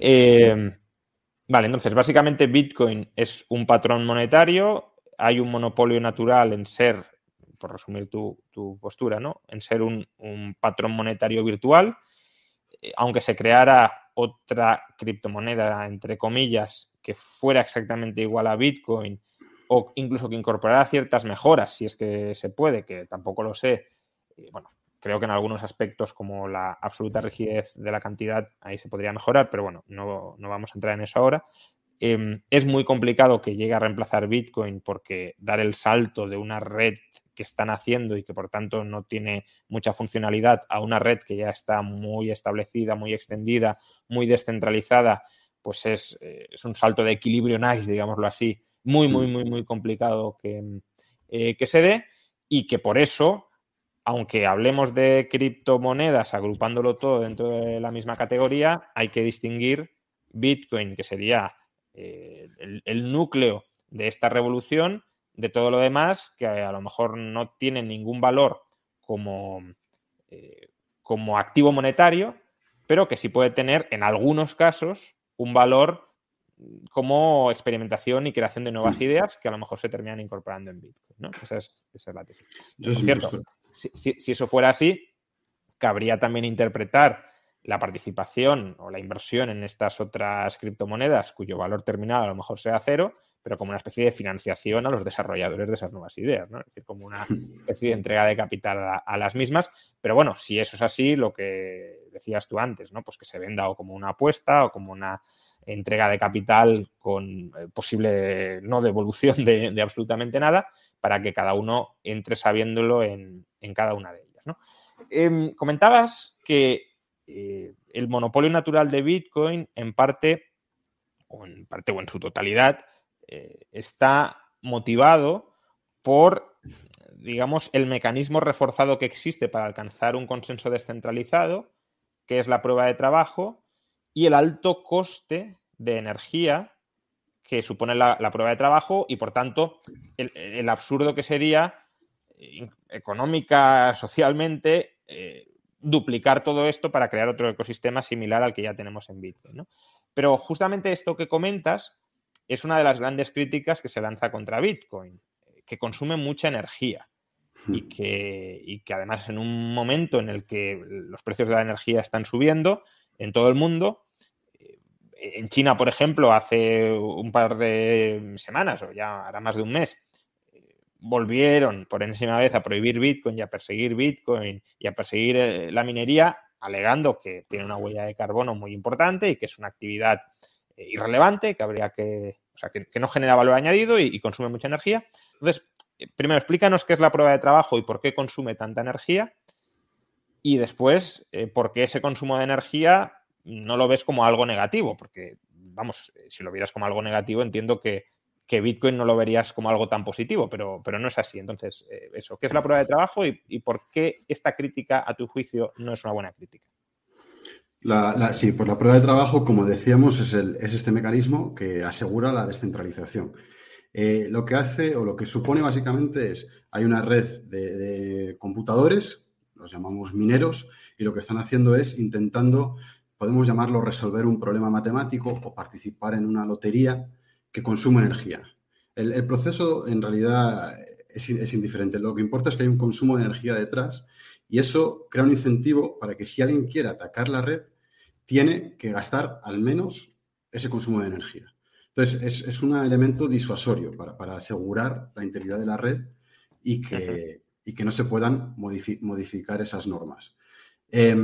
Eh, vale, entonces, básicamente Bitcoin es un patrón monetario, hay un monopolio natural en ser, por resumir tu, postura, ¿no? En ser un, patrón monetario virtual, eh, aunque se creara otra criptomoneda, entre comillas, que fuera exactamente igual a Bitcoin, o incluso que incorporara ciertas mejoras, si es que se puede, que tampoco lo sé. bueno, creo que en algunos aspectos, como la absoluta rigidez de la cantidad, ahí se podría mejorar, pero bueno, no, vamos a entrar en eso ahora. Em, es muy complicado que llegue a reemplazar Bitcoin porque dar el salto de una red que están haciendo y que por tanto no tiene mucha funcionalidad a una red que ya está muy establecida, muy extendida, muy descentralizada, pues es, eh, es un salto de equilibrio nice, digámoslo así, muy, muy, mm. muy, muy complicado eh, que, se dé y que por eso, aunque hablemos de criptomonedas agrupándolo todo dentro de la misma categoría, hay que distinguir Bitcoin, que sería eh, el, núcleo de esta revolución, de todo lo demás, que a lo mejor no tiene ningún valor como, eh, como activo monetario, pero que sí puede tener en algunos casos un valor como experimentación y creación de nuevas ideas que a lo mejor se terminan incorporando en Bitcoin. ¿no? Esa, es, la tesis. cierto, si, eso fuera así, cabría también interpretar la participación o la inversión en estas otras criptomonedas cuyo valor terminal a lo mejor sea cero, pero como una especie de financiación a los desarrolladores de esas nuevas ideas, ¿no? Es decir, como una especie de entrega de capital a, las mismas. Pero bueno, si eso es así, lo que decías tú antes, ¿no? Pues que se venda o como una apuesta o como una entrega de capital con eh, posible no devolución de, absolutamente nada, para que cada uno entre sabiéndolo en, cada una de ellas. Em, comentabas que eh, el monopolio natural de Bitcoin, en parte, o en parte o en su totalidad, eh, está motivado por, digamos, el mecanismo reforzado que existe para alcanzar un consenso descentralizado, que es la prueba de trabajo, y el alto coste de energía que supone la, prueba de trabajo y por tanto el, absurdo que sería económica, socialmente, eh, duplicar todo esto para crear otro ecosistema similar al que ya tenemos en Bitcoin. Pero justamente esto que comentas es una de las grandes críticas que se lanza contra Bitcoin, que consume mucha energía y Hmm. que, y que además en un momento en el que los precios de la energía están subiendo en todo el mundo, eh, en China, por ejemplo, hace un par de semanas o ya hará más de un mes, volvieron por enésima vez a prohibir Bitcoin y a perseguir Bitcoin y a perseguir eh, la minería, alegando que tiene una huella de carbono muy importante y que es una actividad eh, irrelevante, que habría que, o sea, que, no genera valor añadido y, consume mucha energía. Entonces, eh, primero explícanos qué es la prueba de trabajo y por qué consume tanta energía. Y después, por qué ese consumo de energía no lo ves como algo negativo. Porque, vamos, eh, si lo vieras como algo negativo, entiendo que, que Bitcoin no lo verías como algo tan positivo, pero, pero no es así. Entonces, eh, eso, ¿qué es la prueba de trabajo y, por qué esta crítica, a tu juicio, no es una buena crítica? La, la- sí, pues la prueba de trabajo, como decíamos, es, el- es este mecanismo que asegura la descentralización. Eh, lo que hace o lo que supone básicamente es, hay una red de computadores, los llamamos mineros, y lo que están haciendo es intentando, podemos llamarlo resolver un problema matemático o participar en una lotería que consume energía. El, el proceso en realidad es, es indiferente. Lo que importa es que hay un consumo de energía detrás y eso crea un incentivo para que si alguien quiere atacar la red, tiene que gastar al menos ese consumo de energía. Entonces, es, es un elemento disuasorio para, para, asegurar la integridad de la red y que, y que no se puedan modifi modificar esas normas. Eh,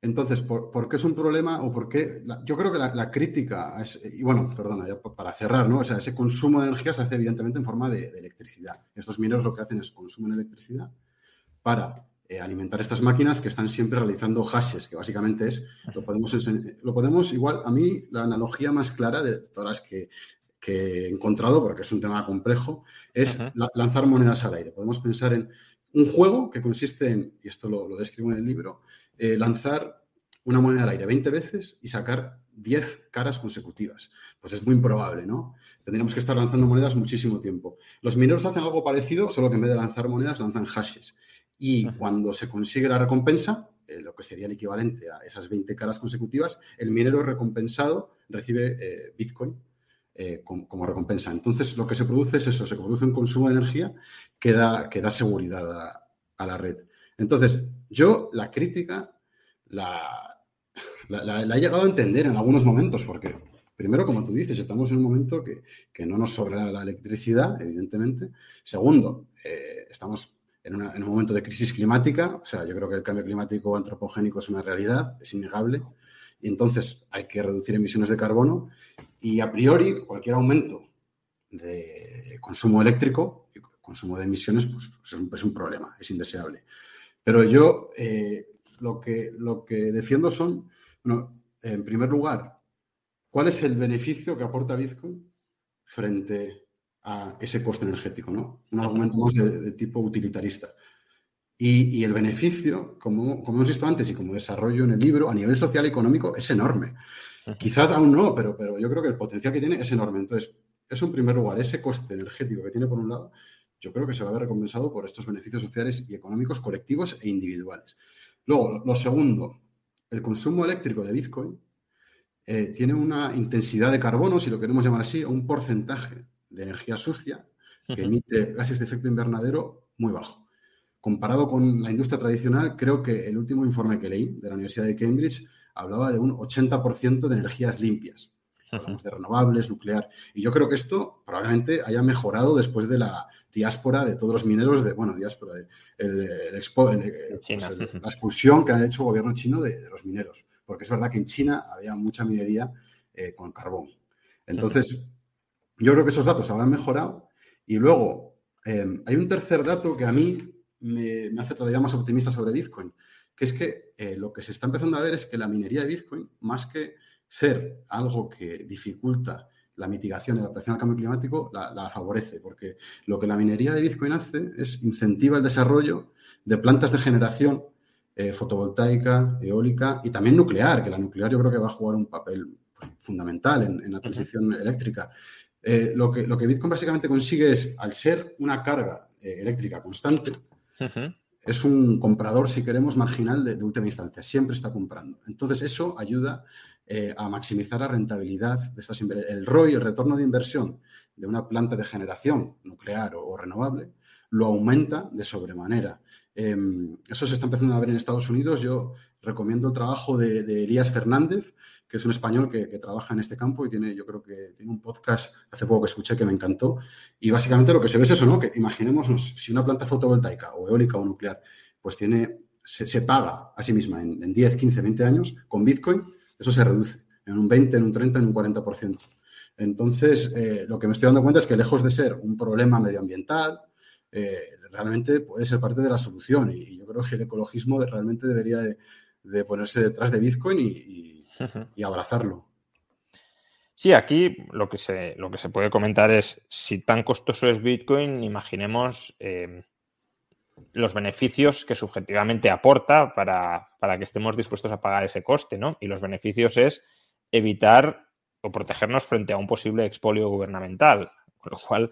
entonces, ¿por, ¿por, qué es un problema o por qué? La, yo creo que la, la, crítica, es, y bueno, perdona, ya para cerrar, ¿no? O sea, ese consumo de energía se hace evidentemente en forma de, de electricidad. Estos mineros lo que hacen es consumen electricidad para eh, alimentar estas máquinas que están siempre realizando hashes, que básicamente es, lo podemos, lo podemos igual, a mí la analogía más clara de todas las que, que he encontrado, porque es un tema complejo, es la, lanzar monedas al aire. Podemos pensar en un juego que consiste en, y esto lo, lo describo en el libro, eh, lanzar una moneda al aire 20 veces y sacar 10 caras consecutivas. Pues es muy improbable, ¿no? Tendríamos que estar lanzando monedas muchísimo tiempo. Los mineros hacen algo parecido, solo que en vez de lanzar monedas lanzan hashes. Y cuando se consigue la recompensa, eh, lo que sería el equivalente a esas 20 caras consecutivas, el minero recompensado recibe eh, Bitcoin eh, como, como, recompensa. Entonces, lo que se produce es eso, se produce un consumo de energía que da, que da seguridad a, a la red. Entonces, yo la crítica la, he llegado a entender en algunos momentos, porque primero, como tú dices, estamos en un momento que, que no nos sobra la electricidad, evidentemente. Segundo, eh, estamos en, en, un momento de crisis climática, o sea, yo creo que el cambio climático antropogénico es una realidad, es innegable, y entonces hay que reducir emisiones de carbono y a priori cualquier aumento de consumo eléctrico, consumo de emisiones, pues, pues es, un, problema, es indeseable. Pero yo eh, lo, que, lo que defiendo son, bueno, en primer lugar, ¿cuál es el beneficio que aporta Bitcoin frente a ese coste energético? ¿no? Un argumento más de, de tipo utilitarista. Y, y, el beneficio, como, como, hemos visto antes y como desarrollo en el libro, a nivel social y económico es enorme. Quizás aún no, pero, pero yo creo que el potencial que tiene es enorme. Entonces, eso en primer lugar, ese coste energético que tiene por un lado, yo creo que se va a ver recompensado por estos beneficios sociales y económicos colectivos e individuales. Luego, lo segundo, el consumo eléctrico de Bitcoin eh, tiene una intensidad de carbono, si lo queremos llamar así, un porcentaje de energía sucia que emite gases de efecto invernadero muy bajo. Comparado con la industria tradicional, creo que el último informe que leí de la Universidad de Cambridge hablaba de un 80% de energías limpias. Hablamos de renovables, nuclear. Y yo creo que esto probablemente haya mejorado después de la diáspora de todos los mineros, de, bueno, diáspora, el, el, el, expo, el pues la expulsión que ha hecho el gobierno chino de, de, los mineros. Porque es verdad que en China había mucha minería eh, con carbón. Entonces, yo creo que esos datos habrán mejorado. Y luego, eh, hay un tercer dato que a mí me, me, hace todavía más optimista sobre Bitcoin, que es que eh, lo que se está empezando a ver es que la minería de Bitcoin, más que ser algo que dificulta la mitigación y adaptación al cambio climático, la, la, favorece, porque lo que la minería de Bitcoin hace es incentiva el desarrollo de plantas de generación eh, fotovoltaica, eólica y también nuclear, que la nuclear yo creo que va a jugar un papel pues, fundamental en, en, la transición eléctrica. Eh, lo, que, lo que Bitcoin básicamente consigue es, al ser una carga eh, eléctrica constante, es un comprador, si queremos, marginal de, última instancia. Siempre está comprando. Entonces, eso ayuda eh, a maximizar la rentabilidad de estas El ROI, el retorno de inversión de una planta de generación nuclear o, renovable, lo aumenta de sobremanera. Em, eso se está empezando a ver en Estados Unidos. Yo recomiendo el trabajo de, Elías Fernández, que es un español que, trabaja en este campo y tiene, yo creo que tiene un podcast hace poco que escuché que me encantó. Y básicamente lo que se ve es eso, ¿no? Que imaginémonos si una planta fotovoltaica o eólica o nuclear, pues tiene, se, paga a sí misma en, en, 10, 15, 20 años, con Bitcoin, eso se reduce en un 20, en un 30, en un 40%. Entonces, eh, lo que me estoy dando cuenta es que lejos de ser un problema medioambiental, eh, realmente puede ser parte de la solución. Y, yo creo que el ecologismo realmente debería de, ponerse detrás de Bitcoin y, abrazarlo. Sí, aquí lo que, se, lo que se puede comentar es si tan costoso es Bitcoin, imaginemos eh, los beneficios que subjetivamente aporta para, para, que estemos dispuestos a pagar ese coste, ¿no? Y los beneficios es evitar o protegernos frente a un posible expolio gubernamental. Con lo cual,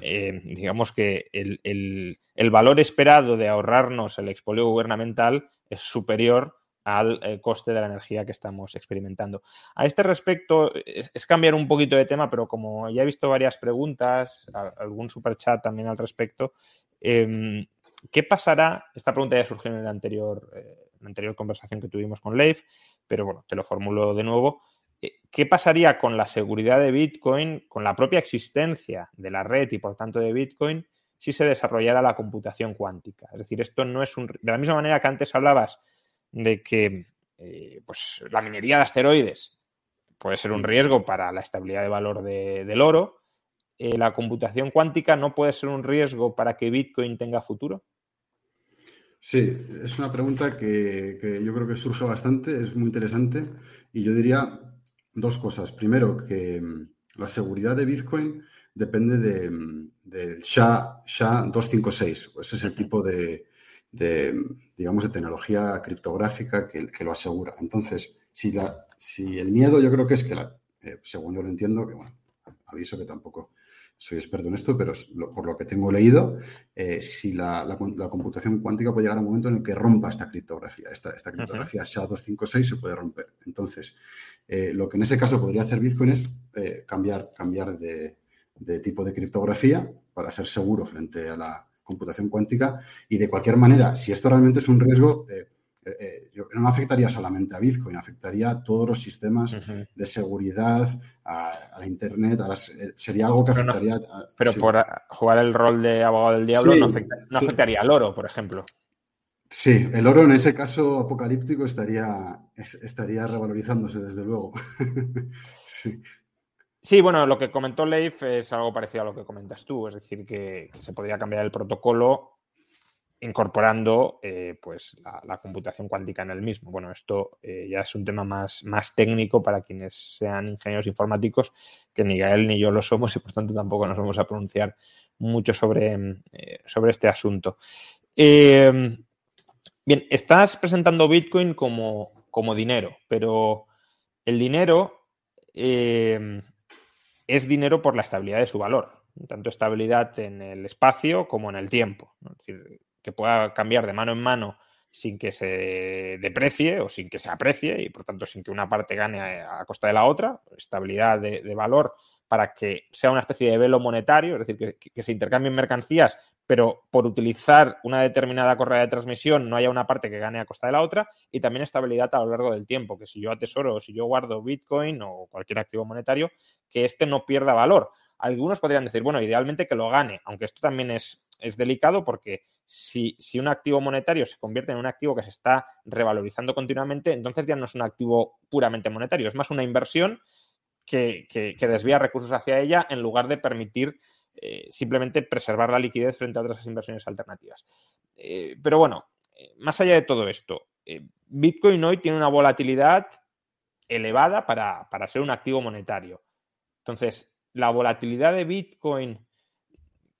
eh, digamos que el, valor esperado de ahorrarnos el expolio gubernamental es superior al eh, coste de la energía que estamos experimentando. A este respecto, es, cambiar un poquito de tema, pero como ya he visto varias preguntas, algún superchat también al respecto, em, ¿qué pasará? Esta pregunta ya surgió en la anterior, eh, la anterior conversación que tuvimos con Leif, pero bueno, te lo formulo de nuevo. Eh, ¿Qué pasaría con la seguridad de Bitcoin, con la propia existencia de la red y por tanto de Bitcoin, si se desarrollara la computación cuántica? Es decir, esto no es un... De la misma manera que antes hablabas de que eh, pues, la minería de asteroides puede ser un riesgo para la estabilidad de valor del oro, eh, ¿la computación cuántica no puede ser un riesgo para que Bitcoin tenga futuro? Sí, es una pregunta que, que, yo creo que surge bastante, es muy interesante y yo diría dos cosas. Primero, que mm, la seguridad de Bitcoin depende del mm, de SHA, SHA 256. Ese es el tipo de, digamos, de tecnología criptográfica que, lo asegura. Entonces, si, la, si el miedo yo creo que es que, la, eh, según yo lo entiendo, que bueno, aviso que tampoco soy experto en esto, pero por lo que tengo leído, eh, si la, computación cuántica puede llegar a un momento en el que rompa esta criptografía. Esta, esta criptografía SHA-256 se puede romper. Entonces, eh, lo que en ese caso podría hacer Bitcoin es eh, cambiar, cambiar de, tipo de criptografía para ser seguro frente a la computación cuántica. Y de cualquier manera, si esto realmente es un riesgo, eh, no afectaría solamente a Bitcoin, afectaría a todos los sistemas de seguridad, a, la Internet, sería algo que afectaría... pero por jugar el rol de abogado del diablo no, afectaría al oro, por ejemplo. Sí, el oro en ese caso apocalíptico estaría, estaría revalorizándose, desde luego. [LAUGHS] sí. Sí, bueno, lo que comentó Leif es algo parecido a lo que comentas tú, es decir, que se podría cambiar el protocolo incorporando eh, pues la, computación cuántica en el mismo. Bueno, esto eh, ya es un tema más, más técnico para quienes sean ingenieros informáticos, que ni Gael ni yo lo somos y por tanto tampoco nos vamos a pronunciar mucho sobre, eh, sobre este asunto. bien, estás presentando Bitcoin como, como dinero, pero el dinero es dinero por la estabilidad de su valor tanto estabilidad en el espacio como en el tiempo. Es decir, que pueda cambiar de mano en mano sin que se deprecie o sin que se aprecie y por tanto sin que una parte gane a, costa de la otra, estabilidad de, valor para que sea una especie de velo monetario, es decir, que, se intercambien mercancías, pero por utilizar una determinada correa de transmisión no haya una parte que gane a costa de la otra, y también estabilidad a lo largo del tiempo, que si yo atesoro o si yo guardo Bitcoin o cualquier activo monetario, que éste no pierda valor. Algunos podrían decir, bueno, idealmente que lo gane, aunque esto también es, es delicado porque si, si, un activo monetario se convierte en un activo que se está revalorizando continuamente, entonces ya no es un activo puramente monetario, es más una inversión que, desvía recursos hacia ella en lugar de permitir eh, simplemente preservar la liquidez frente a otras inversiones alternativas. Eh, pero bueno, eh, más allá de todo esto, Bitcoin hoy tiene una volatilidad elevada para, para ser un activo monetario. Entonces, la volatilidad de Bitcoin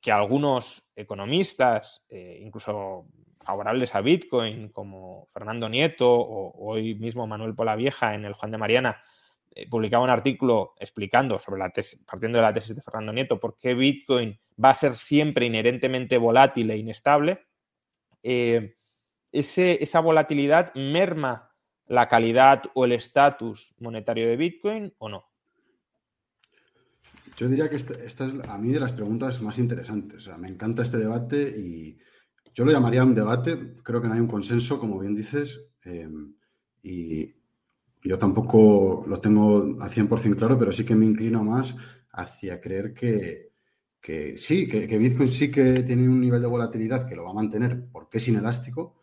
que algunos economistas, incluso favorables a Bitcoin, como Fernando Nieto o, hoy mismo Manuel Polavieja en el Juan de Mariana, eh, publicaba un artículo explicando sobre la tesis, partiendo de la tesis de Fernando Nieto, por qué Bitcoin va a ser siempre inherentemente volátil e inestable. Eh, esa volatilidad merma la calidad o el estatus monetario de Bitcoin o no? Yo diría que esta, es a mí de las preguntas más interesantes. Me encanta este debate y yo lo llamaría un debate. Creo que no hay un consenso, como bien dices. Eh, yo tampoco lo tengo al 100% claro, pero sí que me inclino más hacia creer que, sí, que, Bitcoin sí que tiene un nivel de volatilidad que lo va a mantener porque es inelástico,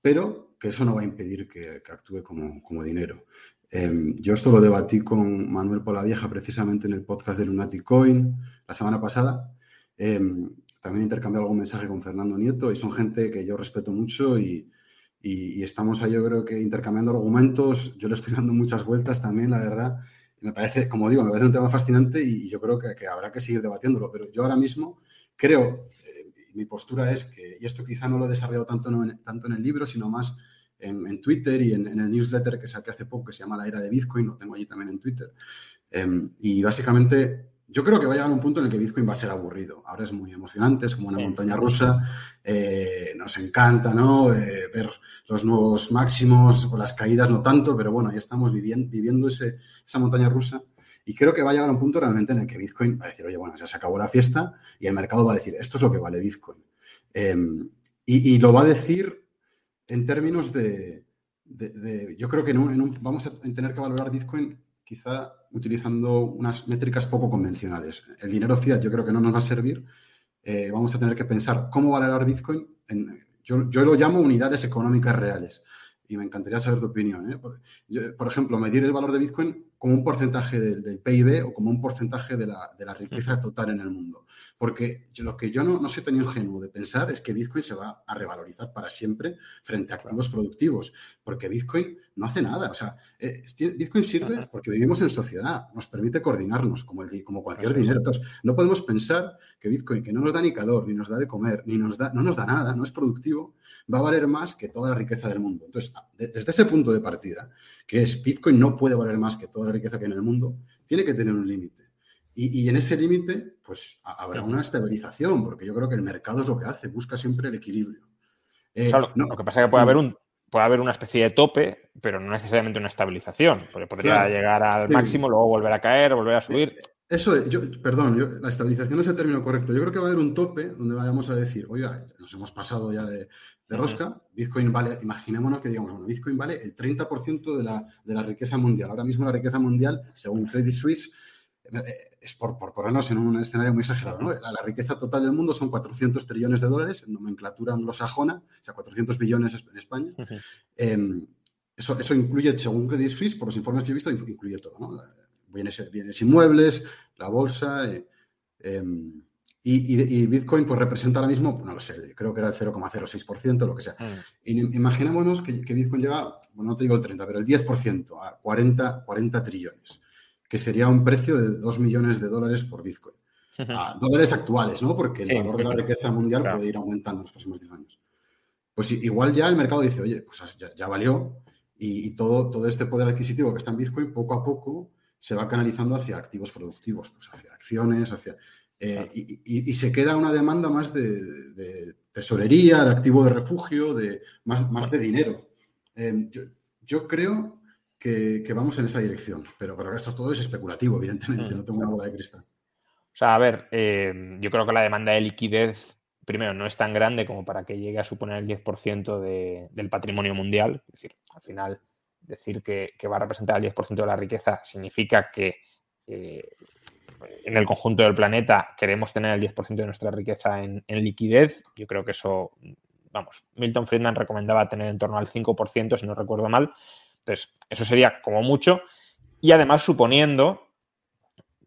pero que eso no va a impedir que, actúe como, dinero. Em, yo esto lo debatí con Manuel Polavieja precisamente en el podcast de Lunatic Coin la semana pasada. Em, también intercambié algún mensaje con Fernando Nieto y son gente que yo respeto mucho y, estamos ahí yo creo que intercambiando argumentos. Yo le estoy dando muchas vueltas también, la verdad. me parece, como digo, me parece un tema fascinante y, yo creo que, que, habrá que seguir debatiéndolo. Pero yo ahora mismo creo, mi postura es que, y esto quizá no lo he desarrollado tanto, en, tanto en el libro, sino más en, Twitter y en, el newsletter que saqué hace poco, que se llama La Era de Bitcoin, lo tengo allí también en Twitter. Em, y básicamente yo creo que va a llegar un punto en el que Bitcoin va a ser aburrido. Ahora es muy emocionante, es como una montaña rusa. Eh, nos encanta, ¿no? Eh, ver los nuevos máximos o las caídas, no tanto, pero bueno, ya estamos viviendo, viviendo ese, esa montaña rusa. Y creo que va a llegar un punto realmente en el que Bitcoin va a decir, oye, bueno, ya se acabó la fiesta y el mercado va a decir, esto es lo que vale Bitcoin. Em, y, lo va a decir en términos de, yo creo que vamos a tener que valorar Bitcoin quizá utilizando unas métricas poco convencionales. El dinero fiat yo creo que no nos va a servir. Eh, vamos a tener que pensar cómo valorar Bitcoin. En, yo, yo, lo llamo unidades económicas reales y me encantaría saber tu opinión. ¿eh? Por, ejemplo, medir el valor de Bitcoin como un porcentaje del, PIB o como un porcentaje de la, de la, riqueza total en el mundo. Porque lo que yo no, no soy tan ingenuo de pensar es que Bitcoin se va a revalorizar para siempre frente a activos productivos, porque Bitcoin no hace nada. O sea, eh, Bitcoin sirve porque vivimos en sociedad, nos permite coordinarnos como, el, como cualquier dinero. Entonces, no podemos pensar que Bitcoin, que no nos da ni calor, ni nos da de comer, ni nos da, no nos da nada, no es productivo, va a valer más que toda la riqueza del mundo. Entonces, desde ese punto de partida, que es Bitcoin no puede valer más que toda la riqueza que hay en el mundo, tiene que tener un límite. Y, en ese límite, pues habrá una estabilización, porque yo creo que el mercado es lo que hace, busca siempre el equilibrio. Eh, lo, que pasa es que puede haber, un, puede haber una especie de tope, pero no necesariamente una estabilización, porque podría llegar al máximo, luego volver a caer, volver a subir. Eh, eso, yo, perdón, la estabilización es el término correcto. Yo creo que va a haber un tope donde vayamos a decir, oye, nos hemos pasado ya de, rosca, Bitcoin vale, imaginémonos que digamos, bueno, Bitcoin vale el 30% de la, de la riqueza mundial. Ahora mismo la riqueza mundial, según Credit Suisse, es por, por, ponernos en un escenario muy exagerado, ¿no? La, riqueza total del mundo son 400 trillones de dólares, en nomenclatura anglosajona, o sea, 400 billones en España. Em, eso, eso incluye, según Credit Suisse, por los informes que he visto, incluye todo, ¿no? bienes, bienes inmuebles, la bolsa. Eh, em, y, Bitcoin pues representa ahora mismo, no lo sé, creo que era el 0,06%, lo que sea. Imaginémonos que, Bitcoin llega, bueno, no te digo el 30, pero el 10%, a 40, 40 trillones, que sería un precio de 2 millones de dólares por Bitcoin. A [LAUGHS] dólares actuales, ¿no? Porque el valor de la riqueza mundial puede ir aumentando en los próximos 10 años. Pues igual ya el mercado dice, oye, pues ya, valió y, y, todo, todo este poder adquisitivo que está en Bitcoin, poco a poco se va canalizando hacia activos productivos, pues hacia acciones, hacia... Eh, y, se queda una demanda más de, tesorería, de activo de refugio, de más, más de dinero. Em, yo, creo que, vamos en esa dirección, pero, pero esto todo es especulativo, evidentemente, mm. no tengo una bola de cristal. O sea, a ver, em, yo creo que la demanda de liquidez, primero, no es tan grande como para que llegue a suponer el 10% del patrimonio mundial. Es decir, al final decir que, va a representar el 10% de la riqueza significa que eh, en el conjunto del planeta queremos tener el 10% de nuestra riqueza en, liquidez. Yo creo que eso, vamos, Milton Friedman recomendaba tener en torno al 5%, si no recuerdo mal. Entonces, eso sería como mucho. Y además suponiendo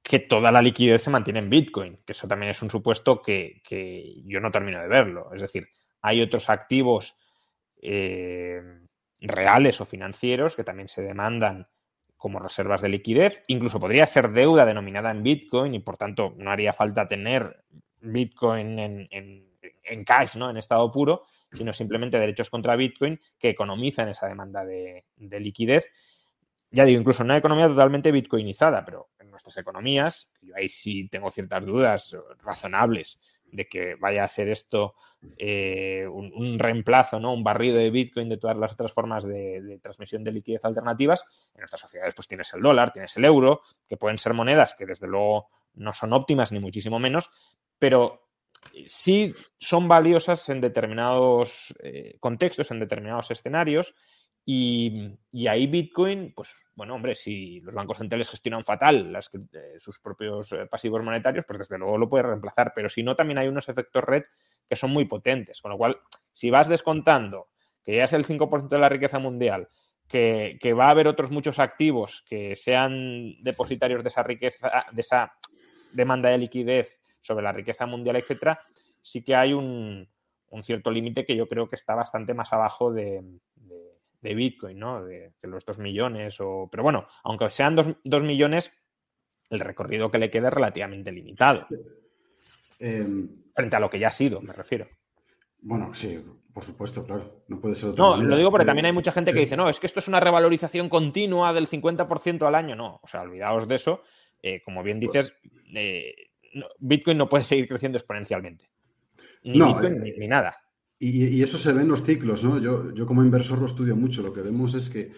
que toda la liquidez se mantiene en Bitcoin, que eso también es un supuesto que, yo no termino de verlo. Es decir, hay otros activos eh, reales o financieros que también se demandan como reservas de liquidez. Incluso podría ser deuda denominada en Bitcoin y por tanto no haría falta tener Bitcoin en, cash, ¿no? en estado puro, sino simplemente derechos contra Bitcoin que economizan esa demanda de, liquidez. ya digo, incluso en una economía totalmente bitcoinizada, pero en nuestras economías, yo ahí sí tengo ciertas dudas razonables de que vaya a ser esto eh, un, reemplazo, ¿no? un barrido de Bitcoin de todas las otras formas de, transmisión de liquidez alternativas. En nuestras sociedades pues tienes el dólar, tienes el euro, que pueden ser monedas que desde luego no son óptimas ni muchísimo menos, pero sí son valiosas en determinados eh, contextos, en determinados escenarios y, ahí Bitcoin, pues bueno, hombre, si los bancos centrales gestionan fatal eh, sus propios eh, pasivos monetarios, pues desde luego lo puede reemplazar. Pero si no, también hay unos efectos red que son muy potentes. Con lo cual, si vas descontando que ya es el 5% de la riqueza mundial, que, va a haber otros muchos activos que sean depositarios de esa riqueza, de esa demanda de liquidez sobre la riqueza mundial, etcétera, sí que hay un, cierto límite que yo creo que está bastante más abajo de de Bitcoin, ¿no? De, los 2 millones o... Pero bueno, aunque sean 2, millones, el recorrido que le queda es relativamente limitado. Em, frente a lo que ya ha sido, me refiero. Bueno, sí, por supuesto, claro. No puede ser No, lo digo porque también hay mucha gente que dice, no, es que esto es una revalorización continua del 50% al año. No, o sea, olvidaos de eso. Eh, como bien dices, eh, Bitcoin no puede seguir creciendo exponencialmente. Ni Bitcoin eh, ni, nada. Y, eso se ve en los ciclos, ¿no? Yo, yo como inversor lo estudio mucho. Lo que vemos es que,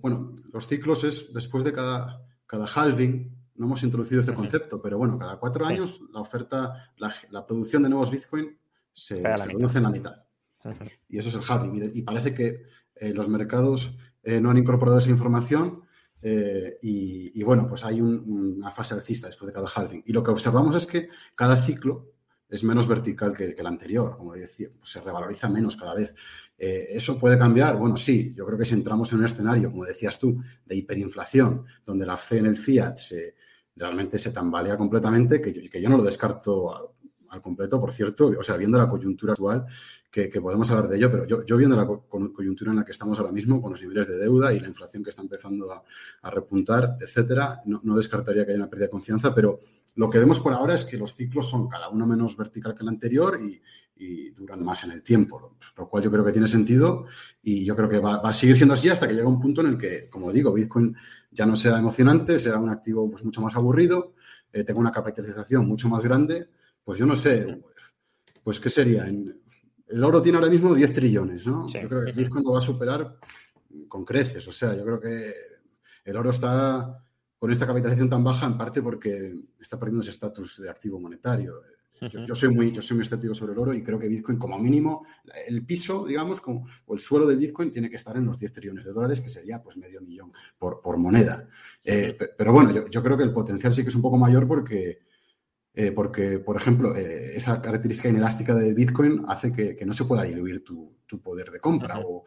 bueno, los ciclos es después de cada, cada halving, no hemos introducido este concepto, pero bueno, cada cuatro años la oferta, la, producción de nuevos Bitcoin se, reduce en la mitad. Y eso es el halving. Y, parece que eh, los mercados eh, no han incorporado esa información eh, y, bueno, pues hay una fase alcista después de cada halving. Y lo que observamos es que cada ciclo es menos vertical que, el anterior, como decía, pues se revaloriza menos cada vez. Eh, ¿Eso puede cambiar? Bueno, sí, yo creo que si entramos en un escenario, como decías tú, de hiperinflación, donde la fe en el fiat realmente se tambalea completamente, que yo, que yo no lo descarto completo, por cierto, o sea, viendo la coyuntura actual, que, podemos hablar de ello, pero yo, yo, viendo la coyuntura en la que estamos ahora mismo, con los niveles de deuda y la inflación que está empezando a, repuntar, etcétera, no, descartaría que haya una pérdida de confianza, pero lo que vemos por ahora es que los ciclos son cada uno menos vertical que el anterior y, duran más en el tiempo, lo cual yo creo que tiene sentido y yo creo que va, a seguir siendo así hasta que llegue un punto en el que, como digo, Bitcoin ya no sea emocionante, sea un activo pues, mucho más aburrido, eh, tenga una capitalización mucho más grande, pues yo no sé, pues ¿qué sería? el oro tiene ahora mismo 10 trillones, ¿no? Yo creo que Bitcoin lo va a superar con creces, o sea, yo creo que el oro está con esta capitalización tan baja, en parte porque está perdiendo ese estatus de activo monetario. Yo, soy muy, yo soy muy escéptico sobre el oro y creo que Bitcoin, como mínimo, el piso, digamos, como, o el suelo de Bitcoin tiene que estar en los 10 trillones de dólares, que sería pues medio millón por, por moneda. Eh, pero bueno, yo, yo, creo que el potencial sí que es un poco mayor porque eh, porque, por ejemplo, eh, esa característica inelástica de Bitcoin hace que, no se pueda diluir tu, poder de compra. O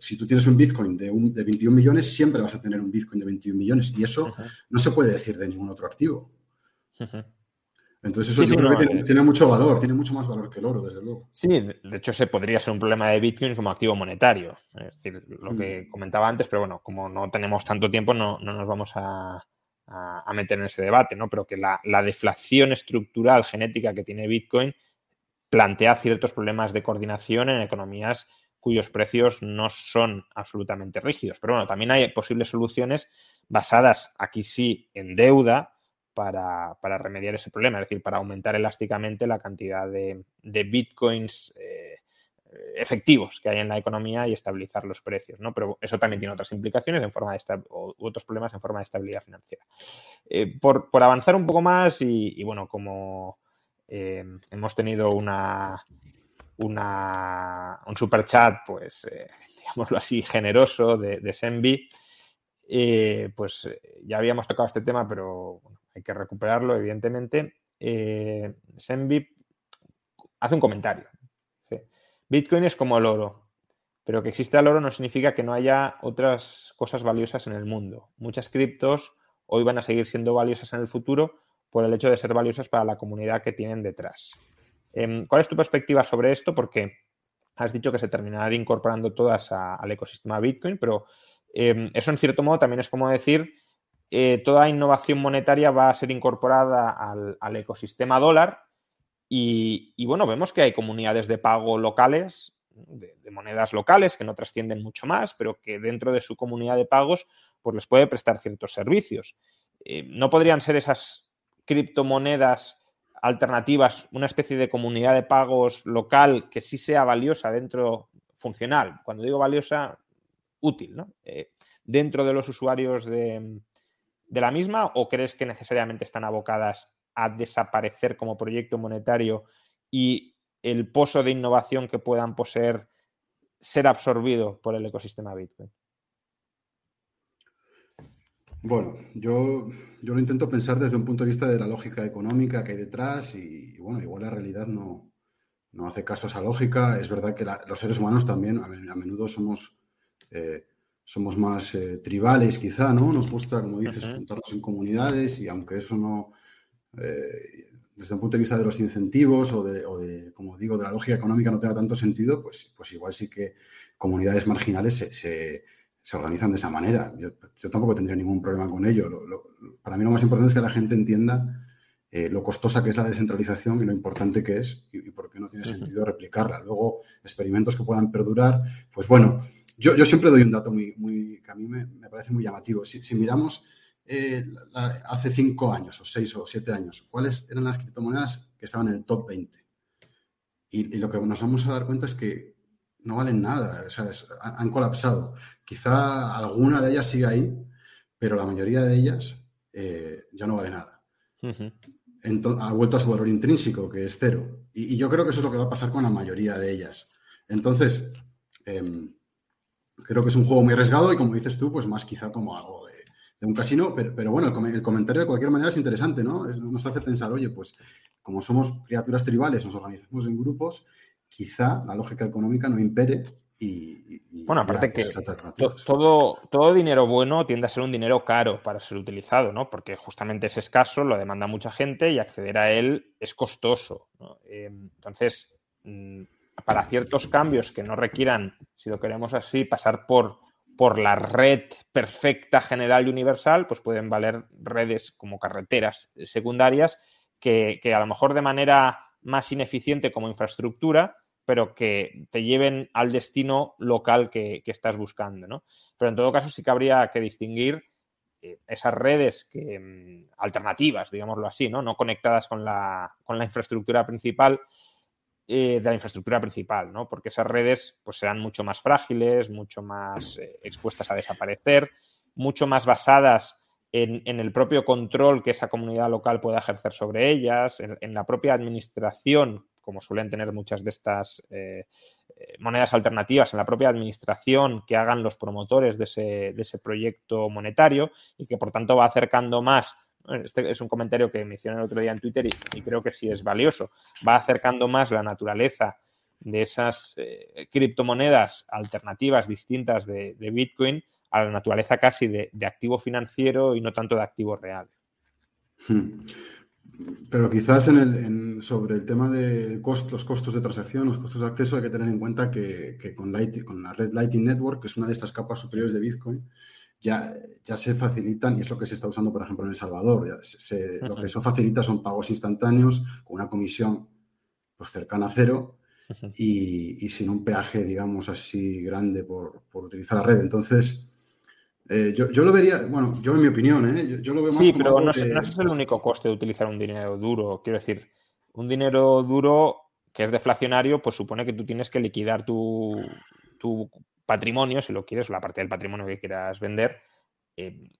si tú tienes un Bitcoin de, de 21 millones, siempre vas a tener un Bitcoin de 21 millones. Y eso no se puede decir de ningún otro activo. Entonces eso yo creo que eh. tiene, mucho valor, tiene mucho más valor que el oro, desde luego. Sí, de hecho ese podría ser un problema de Bitcoin como activo monetario. Es decir, lo que mm. comentaba antes, pero bueno, como no tenemos tanto tiempo, no nos vamos a, a, meter en ese debate, ¿no? Pero que la, deflación estructural genética que tiene Bitcoin plantea ciertos problemas de coordinación en economías cuyos precios no son absolutamente rígidos. Pero bueno, también hay posibles soluciones basadas aquí sí en deuda para, remediar ese problema, es decir, para aumentar elásticamente la cantidad de, bitcoins eh, efectivos que hay en la economía y estabilizar los precios, ¿no? Pero eso también tiene otras implicaciones en forma de otros problemas en forma de estabilidad financiera. Eh, por, avanzar un poco más y, bueno, como eh, hemos tenido una, un super chat, pues, eh, [LAUGHS] digámoslo así, generoso de, de pues ya habíamos tocado este tema, pero hay que recuperarlo, evidentemente. Senbi hace un comentario Bitcoin es como el oro, pero que exista el oro no significa que no haya otras cosas valiosas en el mundo. Muchas criptos hoy van a seguir siendo valiosas en el futuro por el hecho de ser valiosas para la comunidad que tienen detrás. Em, ¿Cuál es tu perspectiva sobre esto? Porque has dicho que se terminarán incorporando todas al ecosistema Bitcoin, pero em, eso en cierto modo también es como decir eh, toda innovación monetaria va a ser incorporada al ecosistema dólar y, bueno, vemos que hay comunidades de pago locales, de, monedas locales, que no trascienden mucho más, pero que dentro de su comunidad de pagos pues les puede prestar ciertos servicios. Eh, ¿No podrían ser esas criptomonedas alternativas una especie de comunidad de pagos local que sí sea valiosa dentro, funcional, cuando digo valiosa, útil, ¿no? Eh, dentro de los usuarios de, de la misma o crees que necesariamente están abocadas a desaparecer como proyecto monetario y el pozo de innovación que puedan poseer ser absorbido por el ecosistema Bitcoin? Bueno, yo, yo lo intento pensar desde un punto de vista de la lógica económica que hay detrás y, bueno, igual la realidad no, no, hace caso a esa lógica. Es verdad que los seres humanos también a, menudo somos, eh, somos más eh, tribales quizá, ¿no? Nos gusta, como dices, juntarnos en comunidades y aunque eso no, eh, desde un punto de vista de los incentivos o de, o de, como digo, de la lógica económica no tenga tanto sentido, pues, pues igual sí que comunidades marginales se se organizan de esa manera. Yo, tampoco tendría ningún problema con ello. para mí lo más importante es que la gente entienda eh, lo costosa que es la descentralización y lo importante que es y, por qué no tiene sentido replicarla. Luego, experimentos que puedan perdurar, pues bueno, yo, siempre doy un dato muy, muy que a mí me, parece muy llamativo. Si, miramos eh, hace cinco años o seis o siete años, ¿cuáles eran las criptomonedas que estaban en el top 20? y lo que nos vamos a dar cuenta es que no valen nada, o sea, han colapsado. Quizá alguna de ellas sigue ahí, pero la mayoría de ellas eh, ya no vale nada. ha vuelto a su valor intrínseco, que es cero. Y, yo creo que eso es lo que va a pasar con la mayoría de ellas. Entonces, em, creo que es un juego muy arriesgado y como dices tú, pues más quizá como algo de, un casino, pero, bueno, el, el, comentario de cualquier manera es interesante, ¿no? Nos hace pensar, oye, pues como somos criaturas tribales, nos organizamos en grupos quizá la lógica económica no impere y, bueno, aparte que todo, todo dinero bueno tiende a ser un dinero caro para ser utilizado, ¿no? Porque justamente es escaso, lo demanda mucha gente y acceder a él es costoso. Eh, entonces, mm, para ciertos cambios que no requieran, si lo queremos así, pasar por, por la red perfecta, general y universal, pues pueden valer redes como carreteras secundarias que, a lo mejor de manera más ineficiente como infraestructura, pero que te lleven al destino local que, estás buscando, ¿no? Pero en todo caso sí que habría que distinguir eh, esas redes que, mm, alternativas, digámoslo así, ¿no? No conectadas con la, con la infraestructura principal, eh, de la infraestructura principal, ¿no? Porque esas redes pues serán mucho más frágiles, mucho más eh, expuestas a desaparecer, mucho más basadas en, el propio control que esa comunidad local pueda ejercer sobre ellas, en, la propia administración, como suelen tener muchas de estas eh, monedas alternativas, en la propia administración que hagan los promotores de ese, proyecto monetario y que por tanto va acercando más este es un comentario que mencioné el otro día en Twitter y, creo que sí es valioso. Va acercando más la naturaleza de esas eh, criptomonedas alternativas distintas de, Bitcoin a la naturaleza casi de, activo financiero y no tanto de activo real. Hmm. Pero quizás sobre el tema de los costos de transacción, los costos de acceso, hay que tener en cuenta que, con, con, la red Lightning Network, que es una de estas capas superiores de Bitcoin, ya, ya se facilitan, y es lo que se está usando, por ejemplo, en El Salvador. Lo que eso facilita son pagos instantáneos con una comisión pues, cercana a cero y, sin un peaje, digamos así, grande por, por utilizar la red. Entonces, eh, yo, lo vería, bueno, yo en mi opinión, ¿eh? yo, lo veo más Sí, pero no, es el único coste de utilizar un dinero duro. Quiero decir, un dinero duro que es deflacionario, pues supone que tú tienes que liquidar tu, patrimonio, si lo quieres, o la parte del patrimonio que quieras vender, eh,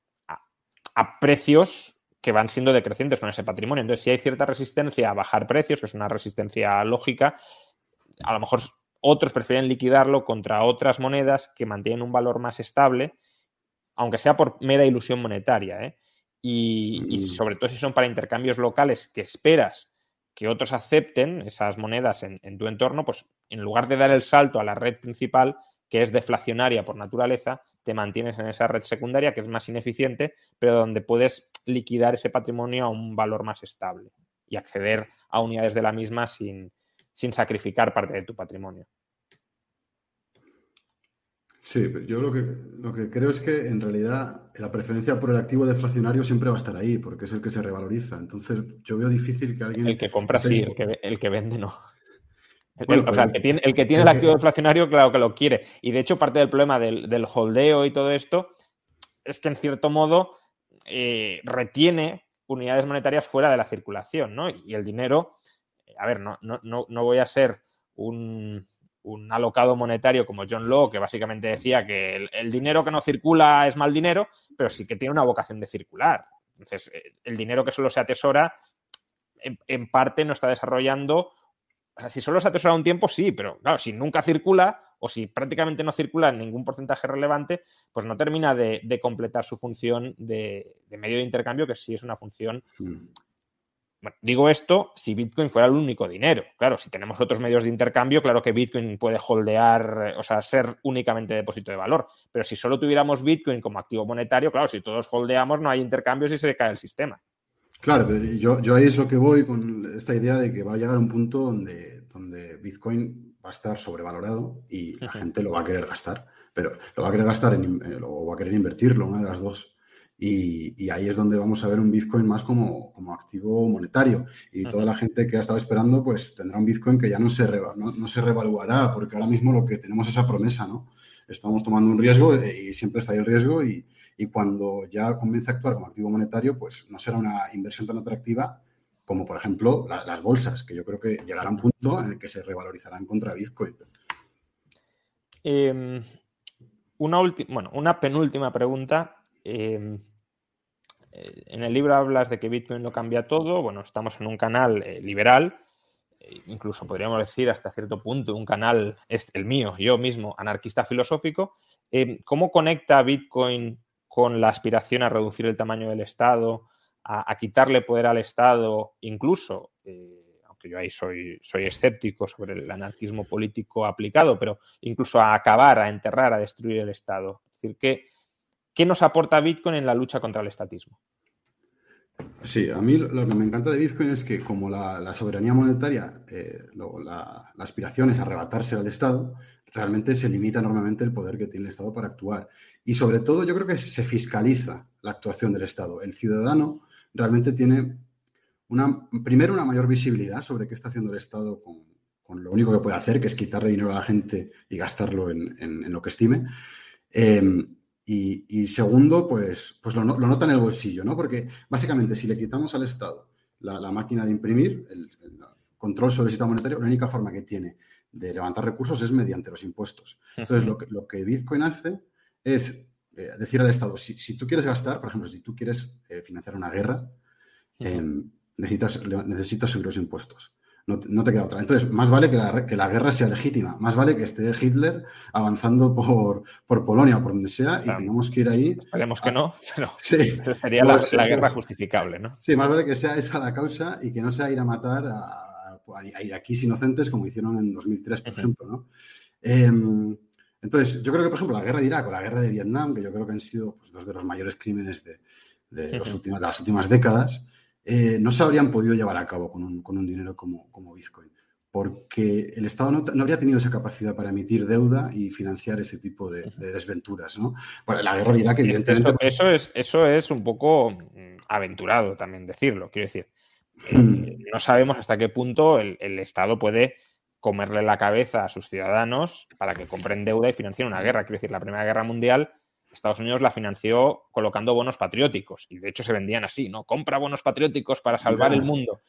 a, precios que van siendo decrecientes con ese patrimonio. Entonces, si hay cierta resistencia a bajar precios, que es una resistencia lógica, a lo mejor otros prefieren liquidarlo contra otras monedas que mantienen un valor más estable aunque sea por mera ilusión monetaria. ¿eh? Y, mm. sobre todo si son para intercambios locales que esperas que otros acepten esas monedas en, tu entorno, pues en lugar de dar el salto a la red principal, que es deflacionaria por naturaleza, te mantienes en esa red secundaria que es más ineficiente, pero donde puedes liquidar ese patrimonio a un valor más estable y acceder a unidades de la misma sin sacrificar parte de tu patrimonio. Sí, yo lo que, lo que creo es que en realidad la preferencia por el activo deflacionario siempre va a estar ahí, porque es el que se revaloriza. Entonces, yo veo difícil que alguien. El que compra sí, el que, vende no. El, o sea, el que tiene, el, que tiene el activo deflacionario, claro que lo quiere. Y de hecho, parte del problema del, holdeo y todo esto es que en cierto modo eh, retiene unidades monetarias fuera de la circulación, ¿no? Y el dinero, a ver, no, no, no voy a ser un, un, alocado monetario como John Law, que básicamente decía que el, dinero que no circula es mal dinero, pero sí que tiene una vocación de circular. Entonces, eh, el dinero que solo se atesora, en, parte no está desarrollando. O sea, si solo se atesora un tiempo, sí, pero claro, si nunca circula o si prácticamente no circula en ningún porcentaje relevante, pues no termina de, completar su función de, medio de intercambio, que sí es una función mm. Bueno, digo esto si Bitcoin fuera el único dinero. Claro, si tenemos otros medios de intercambio, claro que Bitcoin puede holdear, o sea, ser únicamente depósito de valor. Pero si solo tuviéramos Bitcoin como activo monetario, claro, si todos holdeamos, no hay intercambios y se cae el sistema. Claro, pero yo, yo ahí es lo que voy con esta idea de que va a llegar a un punto donde, donde Bitcoin va a estar sobrevalorado y la gente lo va a querer gastar. Pero lo va a querer gastar en, eh, o va a querer invertirlo, una de las dos. Y, ahí es donde vamos a ver un Bitcoin más como, activo monetario. Y toda la gente que ha estado esperando, pues tendrá un Bitcoin que ya no se, no, se revaluará, porque ahora mismo lo que tenemos es esa promesa, ¿no? Estamos tomando un riesgo eh, y siempre está ahí el riesgo y, cuando ya comience a actuar como activo monetario, pues no será una inversión tan atractiva como, por ejemplo, las bolsas, que yo creo que llegará a un punto en el que se revalorizarán contra Bitcoin. Em, una, bueno, una penúltima pregunta. Em, eh, en el libro hablas de que Bitcoin lo cambia todo. Bueno, estamos en un canal eh, liberal, eh, incluso podríamos decir hasta cierto punto un canal, el mío, yo mismo, anarquista filosófico. ¿Cómo conecta Bitcoin con la aspiración a reducir el tamaño del Estado, a, quitarle poder al Estado, incluso, aunque yo ahí soy, soy escéptico sobre el anarquismo político aplicado, pero incluso a acabar, a enterrar, a destruir el Estado? Es decir, que ¿Qué nos aporta Bitcoin en la lucha contra el estatismo? Sí, a mí lo que me encanta de Bitcoin es que como la, soberanía monetaria, eh, la, aspiración es arrebatarse al Estado, realmente se limita enormemente el poder que tiene el Estado para actuar. Y sobre todo yo creo que se fiscaliza la actuación del Estado. El ciudadano realmente tiene, una, primero, una mayor visibilidad sobre qué está haciendo el Estado con, lo único que puede hacer, que es quitarle dinero a la gente y gastarlo en, lo que estime. Eh, y, segundo, pues, pues lo, nota en el bolsillo, ¿no? Porque básicamente si le quitamos al Estado la, máquina de imprimir, el, control sobre el sistema monetario, la única forma que tiene de levantar recursos es mediante los impuestos. Entonces, lo que, lo que Bitcoin hace es eh, decir al Estado, si, tú quieres gastar, por ejemplo, si tú quieres eh, financiar una guerra, em, necesitas, necesitas subir los impuestos. No, te queda otra. Entonces, más vale que la, que la, guerra sea legítima, más vale que esté Hitler avanzando por, por Polonia o por donde sea y tengamos que ir ahí. Esperemos que no, pero [LAUGHS] sería la, guerra justificable, ¿no? Sí, más vale que sea esa la causa y que no sea ir a matar a, a iraquíes inocentes como hicieron en 2003, por ejemplo, ¿no? Em, entonces, yo creo que, por ejemplo, la guerra de Irak o la guerra de Vietnam, que yo creo que han sido pues, dos de los mayores crímenes de, de, los últimos, de las últimas décadas, eh, no se habrían podido llevar a cabo con un, dinero como, como, Bitcoin, porque el Estado no, habría tenido esa capacidad para emitir deuda y financiar ese tipo de, desventuras. ¿no? la guerra dirá que evidentemente... Pues eso, es, eso es un poco mm, aventurado también decirlo, quiero decir. Eh, hmm. no sabemos hasta qué punto el, el Estado puede comerle la cabeza a sus ciudadanos para que compren deuda y financien una guerra. Quiero decir, la Primera Guerra Mundial Estados Unidos la financió colocando bonos patrióticos y de hecho se vendían así, ¿no? Compra bonos patrióticos para salvar el mundo.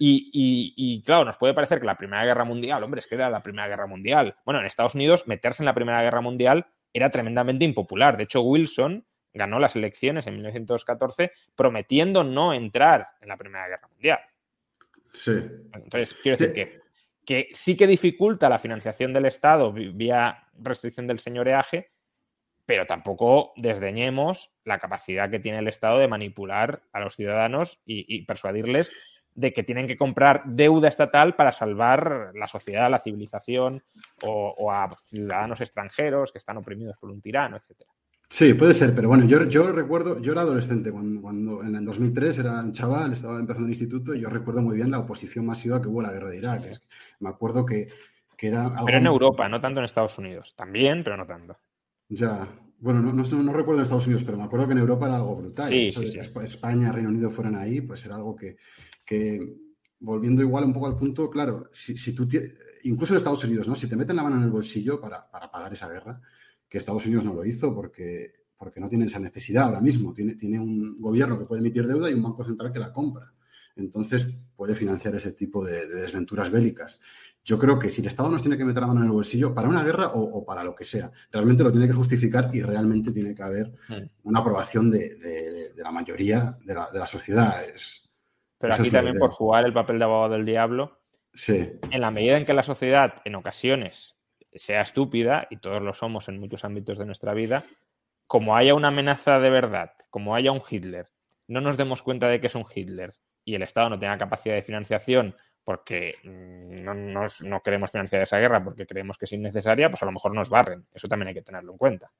Y, claro, nos puede parecer que la Primera Guerra Mundial, hombre, es que era la Primera Guerra Mundial. Bueno, en Estados Unidos meterse en la Primera Guerra Mundial era tremendamente impopular. De hecho, Wilson ganó las elecciones en 1914 prometiendo no entrar en la Primera Guerra Mundial. Sí. Entonces, quiero decir que, que sí que dificulta la financiación del Estado vía restricción del señoreaje, pero tampoco desdeñemos la capacidad que tiene el Estado de manipular a los ciudadanos y, persuadirles de que tienen que comprar deuda estatal para salvar la sociedad, la civilización o, a ciudadanos extranjeros que están oprimidos por un tirano, etcétera. Sí, puede ser, pero bueno, yo, yo recuerdo, yo era adolescente cuando, cuando, en el 2003 era un chaval, estaba empezando el instituto y yo recuerdo muy bien la oposición masiva que hubo a la guerra de Irak. me acuerdo que, que era... Algo pero en Europa, no tanto en Estados Unidos. También, pero no tanto. Ya, bueno, no, no, recuerdo en Estados Unidos, pero me acuerdo que en Europa era algo brutal. Sí, España, Reino Unido fueran ahí, pues era algo que, volviendo igual un poco al punto, claro, si, si tú, incluso en Estados Unidos, ¿no? Si te meten la mano en el bolsillo para, pagar esa guerra, que Estados Unidos no lo hizo porque, porque no tiene esa necesidad ahora mismo. Tiene, tiene un gobierno que puede emitir deuda y un banco central que la compra. Entonces puede financiar ese tipo de, desventuras bélicas. Yo creo que si el Estado nos tiene que meter la mano en el bolsillo para una guerra o, para lo que sea, realmente lo tiene que justificar y realmente tiene que haber una aprobación de, la mayoría de la, sociedad. Es, Pero aquí también por jugar el papel de abogado del diablo, sí. en la medida en que la sociedad en ocasiones sea estúpida, y todos lo somos en muchos ámbitos de nuestra vida, como haya una amenaza de verdad, como haya un Hitler, no nos demos cuenta de que es un Hitler y el Estado no tenga capacidad de financiación porque mm, no, no, queremos financiar esa guerra porque creemos que es innecesaria, pues a lo mejor nos barren. Eso también hay que tenerlo en cuenta.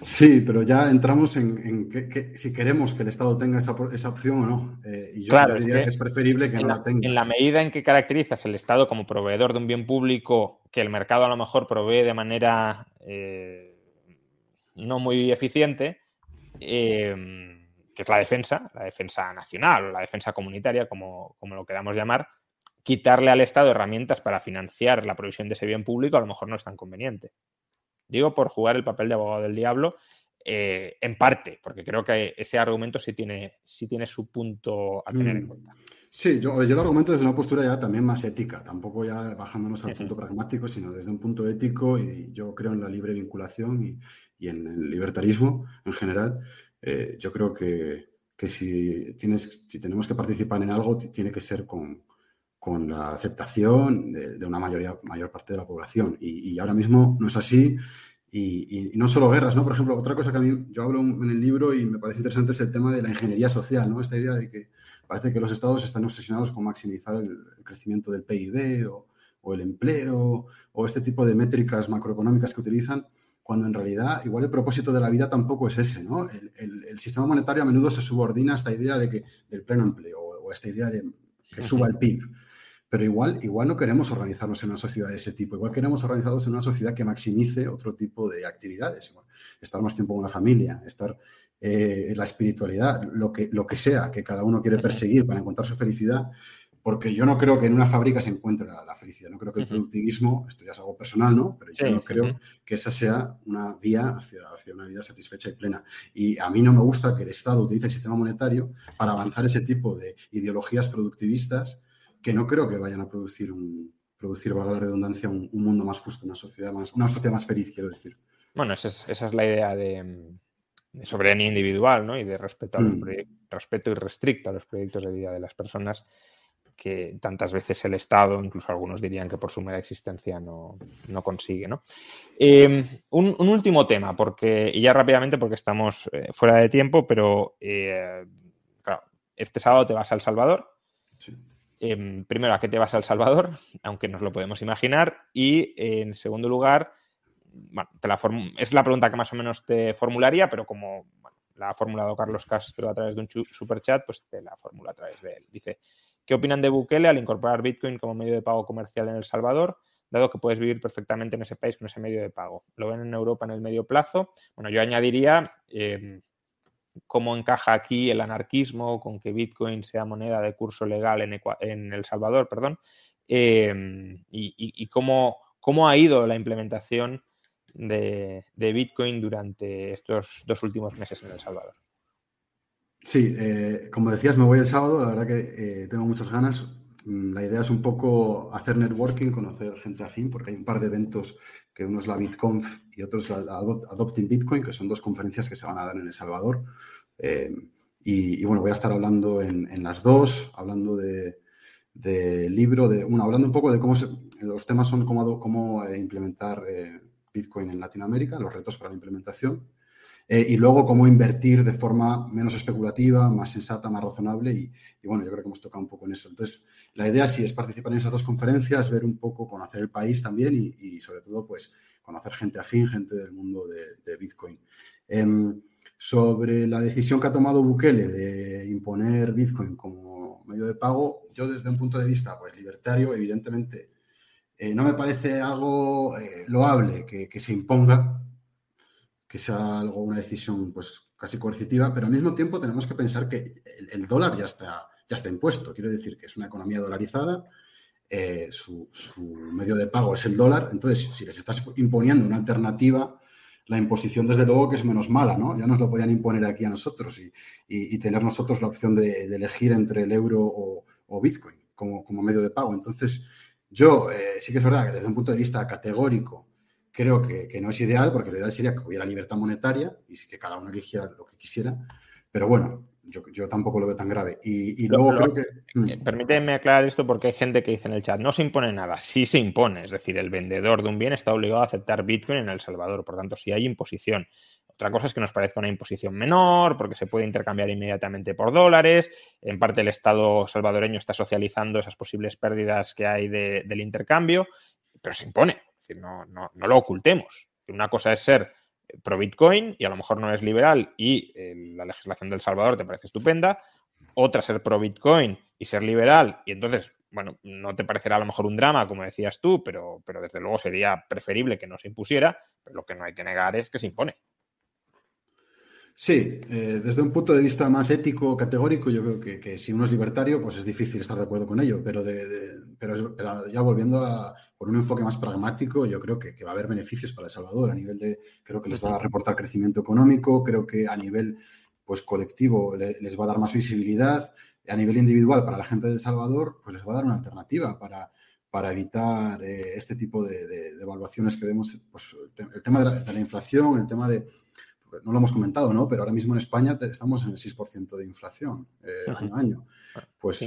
Sí, pero ya entramos en, que, si queremos que el Estado tenga esa, opción o no. Eh, y yo claro, diría que, es preferible que no la, tenga. En la medida en que caracterizas el Estado como proveedor de un bien público que el mercado a lo mejor provee de manera eh, no muy eficiente, eh, que es la defensa, la defensa nacional, la defensa comunitaria, como, como lo queramos llamar, quitarle al Estado herramientas para financiar la provisión de ese bien público a lo mejor no es tan conveniente. Digo por jugar el papel de abogado del diablo, eh, en parte, porque creo que ese argumento sí tiene, sí tiene su punto a tener en mm. cuenta. Sí, yo, yo, lo argumento desde una postura ya también más ética, tampoco ya bajándonos al punto [LAUGHS] pragmático, sino desde un punto ético y yo creo en la libre vinculación y, y en el libertarismo en general. Eh, yo creo que, si, tienes, si tenemos que participar en algo, tiene que ser con, la aceptación de, una mayoría, mayor parte de la población. Y, ahora mismo no es así. Y, no solo guerras, ¿no? Por ejemplo, otra cosa que a mí yo hablo en el libro y me parece interesante es el tema de la ingeniería social, ¿no? Esta idea de que parece que los estados están obsesionados con maximizar el, crecimiento del PIB o, o, el empleo o este tipo de métricas macroeconómicas que utilizan cuando en realidad igual el propósito de la vida tampoco es ese, ¿no? El, sistema monetario a menudo se subordina a esta idea de que, del pleno empleo o a esta idea de que suba el PIB. Pero igual, igual no queremos organizarnos en una sociedad de ese tipo, igual queremos organizarnos en una sociedad que maximice otro tipo de actividades, estar más tiempo con la familia, estar eh, en la espiritualidad, lo que, lo que sea que cada uno quiere perseguir para encontrar su felicidad, porque yo no creo que en una fábrica se encuentre la, felicidad. No creo que el productivismo, esto ya es algo personal, ¿no? Pero yo no creo que esa sea una vía hacia, hacia, una vida satisfecha y plena. Y a mí no me gusta que el Estado utilice el sistema monetario para avanzar ese tipo de ideologías productivistas que no creo que vayan a producir un producir, valga la redundancia, un, mundo más justo, una sociedad más, una sociedad más feliz, quiero decir. Bueno, esa es, esa es la idea de, soberanía individual, ¿no? Y de respeto, a mm. respeto irrestricto a los proyectos de vida de las personas que tantas veces el Estado, incluso algunos dirían que por su mera existencia no, consigue. ¿no? Em, un, último tema, porque, y ya rápidamente porque estamos eh, fuera de tiempo, pero eh, claro, este sábado te vas a El Salvador. Em, primero, ¿a qué te vas a El Salvador? [LAUGHS] Aunque nos lo podemos imaginar. Y en segundo lugar, bueno, es la pregunta que más o menos te formularía, pero como la ha formulado Carlos Castro a través de un super chat, pues te la formula a través de él. Dice, ¿Qué opinan de Bukele al incorporar Bitcoin como medio de pago comercial en El Salvador? dado que puedes vivir perfectamente en ese país con ese medio de pago. ¿Lo ven en Europa en el medio plazo? Bueno, yo añadiría em, cómo encaja aquí el anarquismo con que Bitcoin sea moneda de curso legal en, El Salvador, perdón, em, y, cómo, cómo, ha ido la implementación de Bitcoin durante estos dos últimos meses en El Salvador. Sí, eh, como decías, me voy el sábado, la verdad que eh, tengo muchas ganas. Mm, la idea es un poco hacer networking, conocer gente afín, porque hay un par de eventos, que uno es la BitConf y otro es la Adopting Bitcoin, que son dos conferencias que se van a dar en El Salvador. Eh, y, bueno, voy a estar hablando en, las dos, hablando de, libro, de, bueno, hablando un poco de cómo los temas son cómo, cómo implementar Bitcoin en Latinoamérica, los retos para la implementación eh, y luego cómo invertir de forma menos especulativa, más sensata, más razonable y, bueno, yo creo que hemos tocado un poco en eso. Entonces, la idea sí es participar en esas dos conferencias, ver un poco, conocer el país también y, sobre todo, pues, conocer gente afín, gente del mundo de, Bitcoin. Em, sobre la decisión que ha tomado Bukele de imponer Bitcoin como medio de pago, yo desde un punto de vista pues, libertario, evidentemente, eh, no me parece algo eh, loable que, que se imponga que sea algo, una decisión pues casi coercitiva, pero al mismo tiempo tenemos que pensar que el, dólar ya está, ya está impuesto. Quiero decir que es una economía dolarizada, eh, su, medio de pago es el dólar, entonces si les estás imponiendo una alternativa, la imposición, desde luego, que es menos mala, ¿no? Ya nos lo podían imponer aquí a nosotros y, tener nosotros la opción de, elegir entre el euro o, Bitcoin como, como, medio de pago. Entonces, yo eh, sí que es verdad que desde un punto de vista categórico creo que, que, no es ideal, porque lo ideal sería que hubiera libertad monetaria y que cada uno eligiera lo que quisiera. Pero bueno, yo, tampoco lo veo tan grave. Y, luego creo que. Mm. Eh, permíteme aclarar esto porque hay gente que dice en el chat: no se impone nada. Sí se impone. Es decir, el vendedor de un bien está obligado a aceptar Bitcoin en El Salvador. Por tanto, sí hay imposición. Otra cosa es que nos parezca una imposición menor, porque se puede intercambiar inmediatamente por dólares. En parte, el Estado salvadoreño está socializando esas posibles pérdidas que hay del intercambio, pero se impone. Es decir, no, lo ocultemos. Una cosa es ser pro Bitcoin y a lo mejor no es liberal y eh, la legislación del Salvador te parece estupenda, otra ser pro Bitcoin y ser liberal y entonces, bueno, no te parecerá a lo mejor un drama, como decías tú, pero, pero desde luego sería preferible que no se impusiera, pero lo que no hay que negar es que se impone. Sí, eh, desde un punto de vista más ético, categórico, yo creo que, si uno es libertario, pues es difícil estar de acuerdo con ello, pero, pero, ya volviendo a por un enfoque más pragmático, yo creo que, va a haber beneficios para El Salvador. A nivel de, creo que les va a reportar crecimiento económico, creo que a nivel pues colectivo les va a dar más visibilidad, a nivel individual para la gente de El Salvador, pues les va a dar una alternativa para, para evitar eh, este tipo de, evaluaciones que vemos, pues el, tema de la inflación, el tema de no lo hemos comentado, ¿no? Pero ahora mismo en España estamos en el 6% de inflación eh, año a año. Pues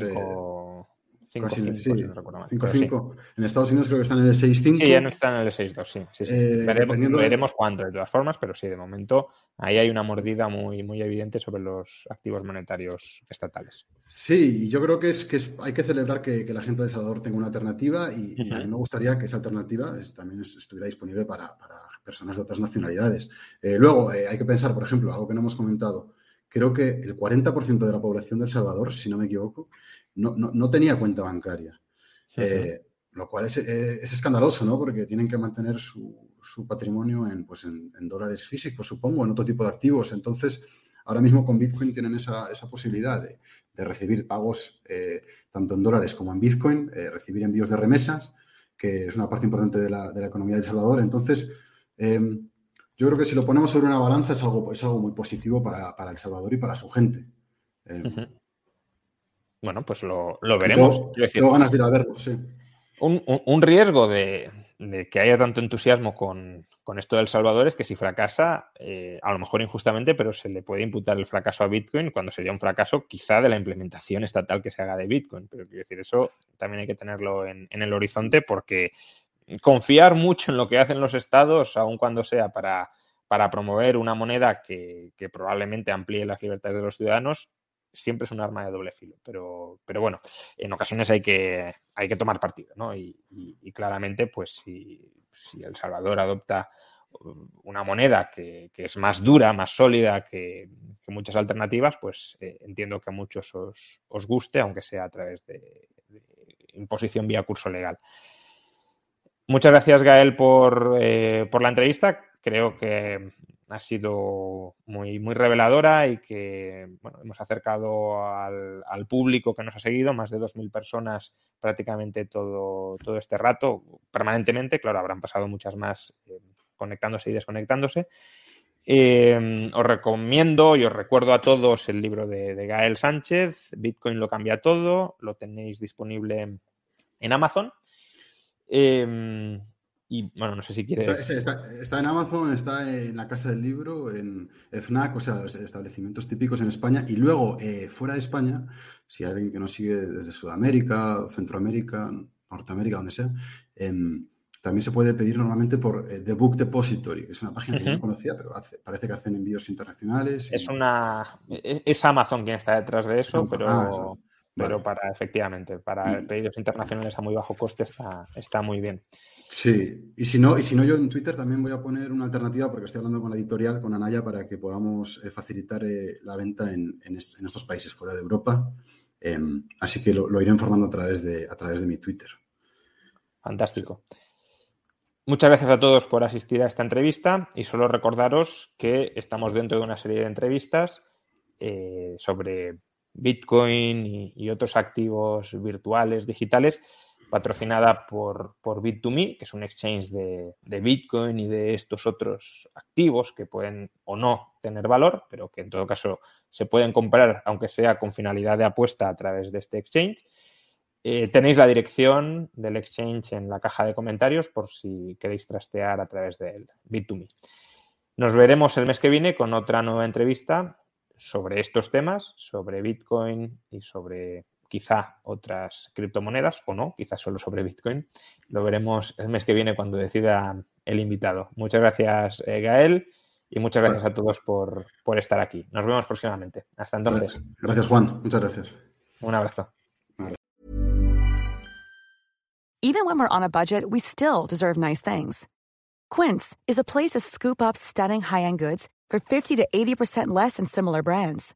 eh, 5, En Estados Unidos creo que están en el 6,5. Sí, ya no están en el 6,2, sí. sí, sí. Eh, veremos, veremos cuándo, de todas formas, pero sí, de momento ahí hay una mordida muy, muy evidente sobre los activos monetarios estatales. Sí, y yo creo que es que hay que celebrar que, la gente de Salvador tenga una alternativa y, a mí me gustaría que esa alternativa también estuviera disponible para, personas de otras nacionalidades. Eh, luego, eh, hay que pensar, por ejemplo, algo que no hemos comentado. Creo que el 40% de la población del Salvador, si no me equivoco, no, tenía cuenta bancaria. Eh, lo cual es, escandaloso, ¿no? Porque tienen que mantener su, patrimonio en, pues en, dólares físicos, supongo, en otro tipo de activos. Entonces, ahora mismo con Bitcoin tienen esa, posibilidad de, recibir pagos eh, tanto en dólares como en Bitcoin, eh, recibir envíos de remesas, que es una parte importante de la, economía de El Salvador. Entonces, em, yo creo que si lo ponemos sobre una balanza es algo, es algo muy positivo para, El Salvador y para su gente. Em, bueno, pues lo, veremos. Tengo, ganas de ir a verlo, sí. Un, riesgo de, que haya tanto entusiasmo con, esto del Salvador es que si fracasa, eh, a lo mejor injustamente, pero se le puede imputar el fracaso a Bitcoin cuando sería un fracaso quizá de la implementación estatal que se haga de Bitcoin. Pero quiero decir, eso también hay que tenerlo en, el horizonte porque confiar mucho en lo que hacen los estados, aun cuando sea para, para promover una moneda que, que probablemente amplíe las libertades de los ciudadanos, siempre es un arma de doble filo. Pero, pero bueno, en ocasiones hay que, hay que tomar partido, ¿no? Y, claramente, pues si, El Salvador adopta una moneda que, es más dura, más sólida que, muchas alternativas, pues eh, entiendo que a muchos os, guste, aunque sea a través de, imposición vía curso legal. Muchas gracias, Gael, por, eh, por la entrevista. Creo que ha sido muy, muy reveladora y que bueno, hemos acercado al, público que nos ha seguido, más de 2.000 personas prácticamente todo, todo este rato, permanentemente, claro, habrán pasado muchas más eh, conectándose y desconectándose. Eh, os recomiendo y os recuerdo a todos el libro de, Gael Sánchez, Bitcoin lo cambia todo, lo tenéis disponible en Amazon. Eh, y bueno, no sé si quieres. Está, en Amazon, está en la Casa del Libro, en FNAC, o sea, los establecimientos típicos en España. Y luego, eh, fuera de España, si hay alguien que nos sigue desde Sudamérica, Centroamérica, Norteamérica, donde sea, em, también se puede pedir normalmente por eh, The Book Depository, que es una página que yo no conocía, pero parece que hacen envíos internacionales. Es una. E, es Amazon quien está detrás de eso, pero. Ah, pero para, efectivamente, para pedidos internacionales a muy bajo coste está, está muy bien. Sí, y si no, y si no, yo en Twitter también voy a poner una alternativa porque estoy hablando con la editorial, con Anaya, para que podamos eh, facilitar eh, la venta en, estos países fuera de Europa. Em, así que lo, iré informando a través, de, a través de mi Twitter. Fantástico. Muchas gracias a todos por asistir a esta entrevista y solo recordaros que estamos dentro de una serie de entrevistas eh, sobre Bitcoin y otros activos virtuales, digitales patrocinada por, por Bit2Me, que es un exchange de, de, Bitcoin y de estos otros activos que pueden o no tener valor, pero que en todo caso se pueden comprar, aunque sea con finalidad de apuesta a través de este exchange. Eh, tenéis la dirección del exchange en la caja de comentarios por si queréis trastear a través del Bit2Me. Nos veremos el mes que viene con otra nueva entrevista sobre estos temas, sobre Bitcoin y sobre quizá otras criptomonedas o no, quizás solo sobre Bitcoin. Lo veremos el mes que viene cuando decida el invitado. Muchas gracias, eh, Gael, y muchas gracias a todos por, por estar aquí. Nos vemos próximamente. Hasta entonces. Gracias, Juan. Muchas gracias. Un abrazo. Even when we're on a budget, we still deserve nice things. Quince is a place to scoop up stunning high-end goods for 50 to 80% less than similar brands.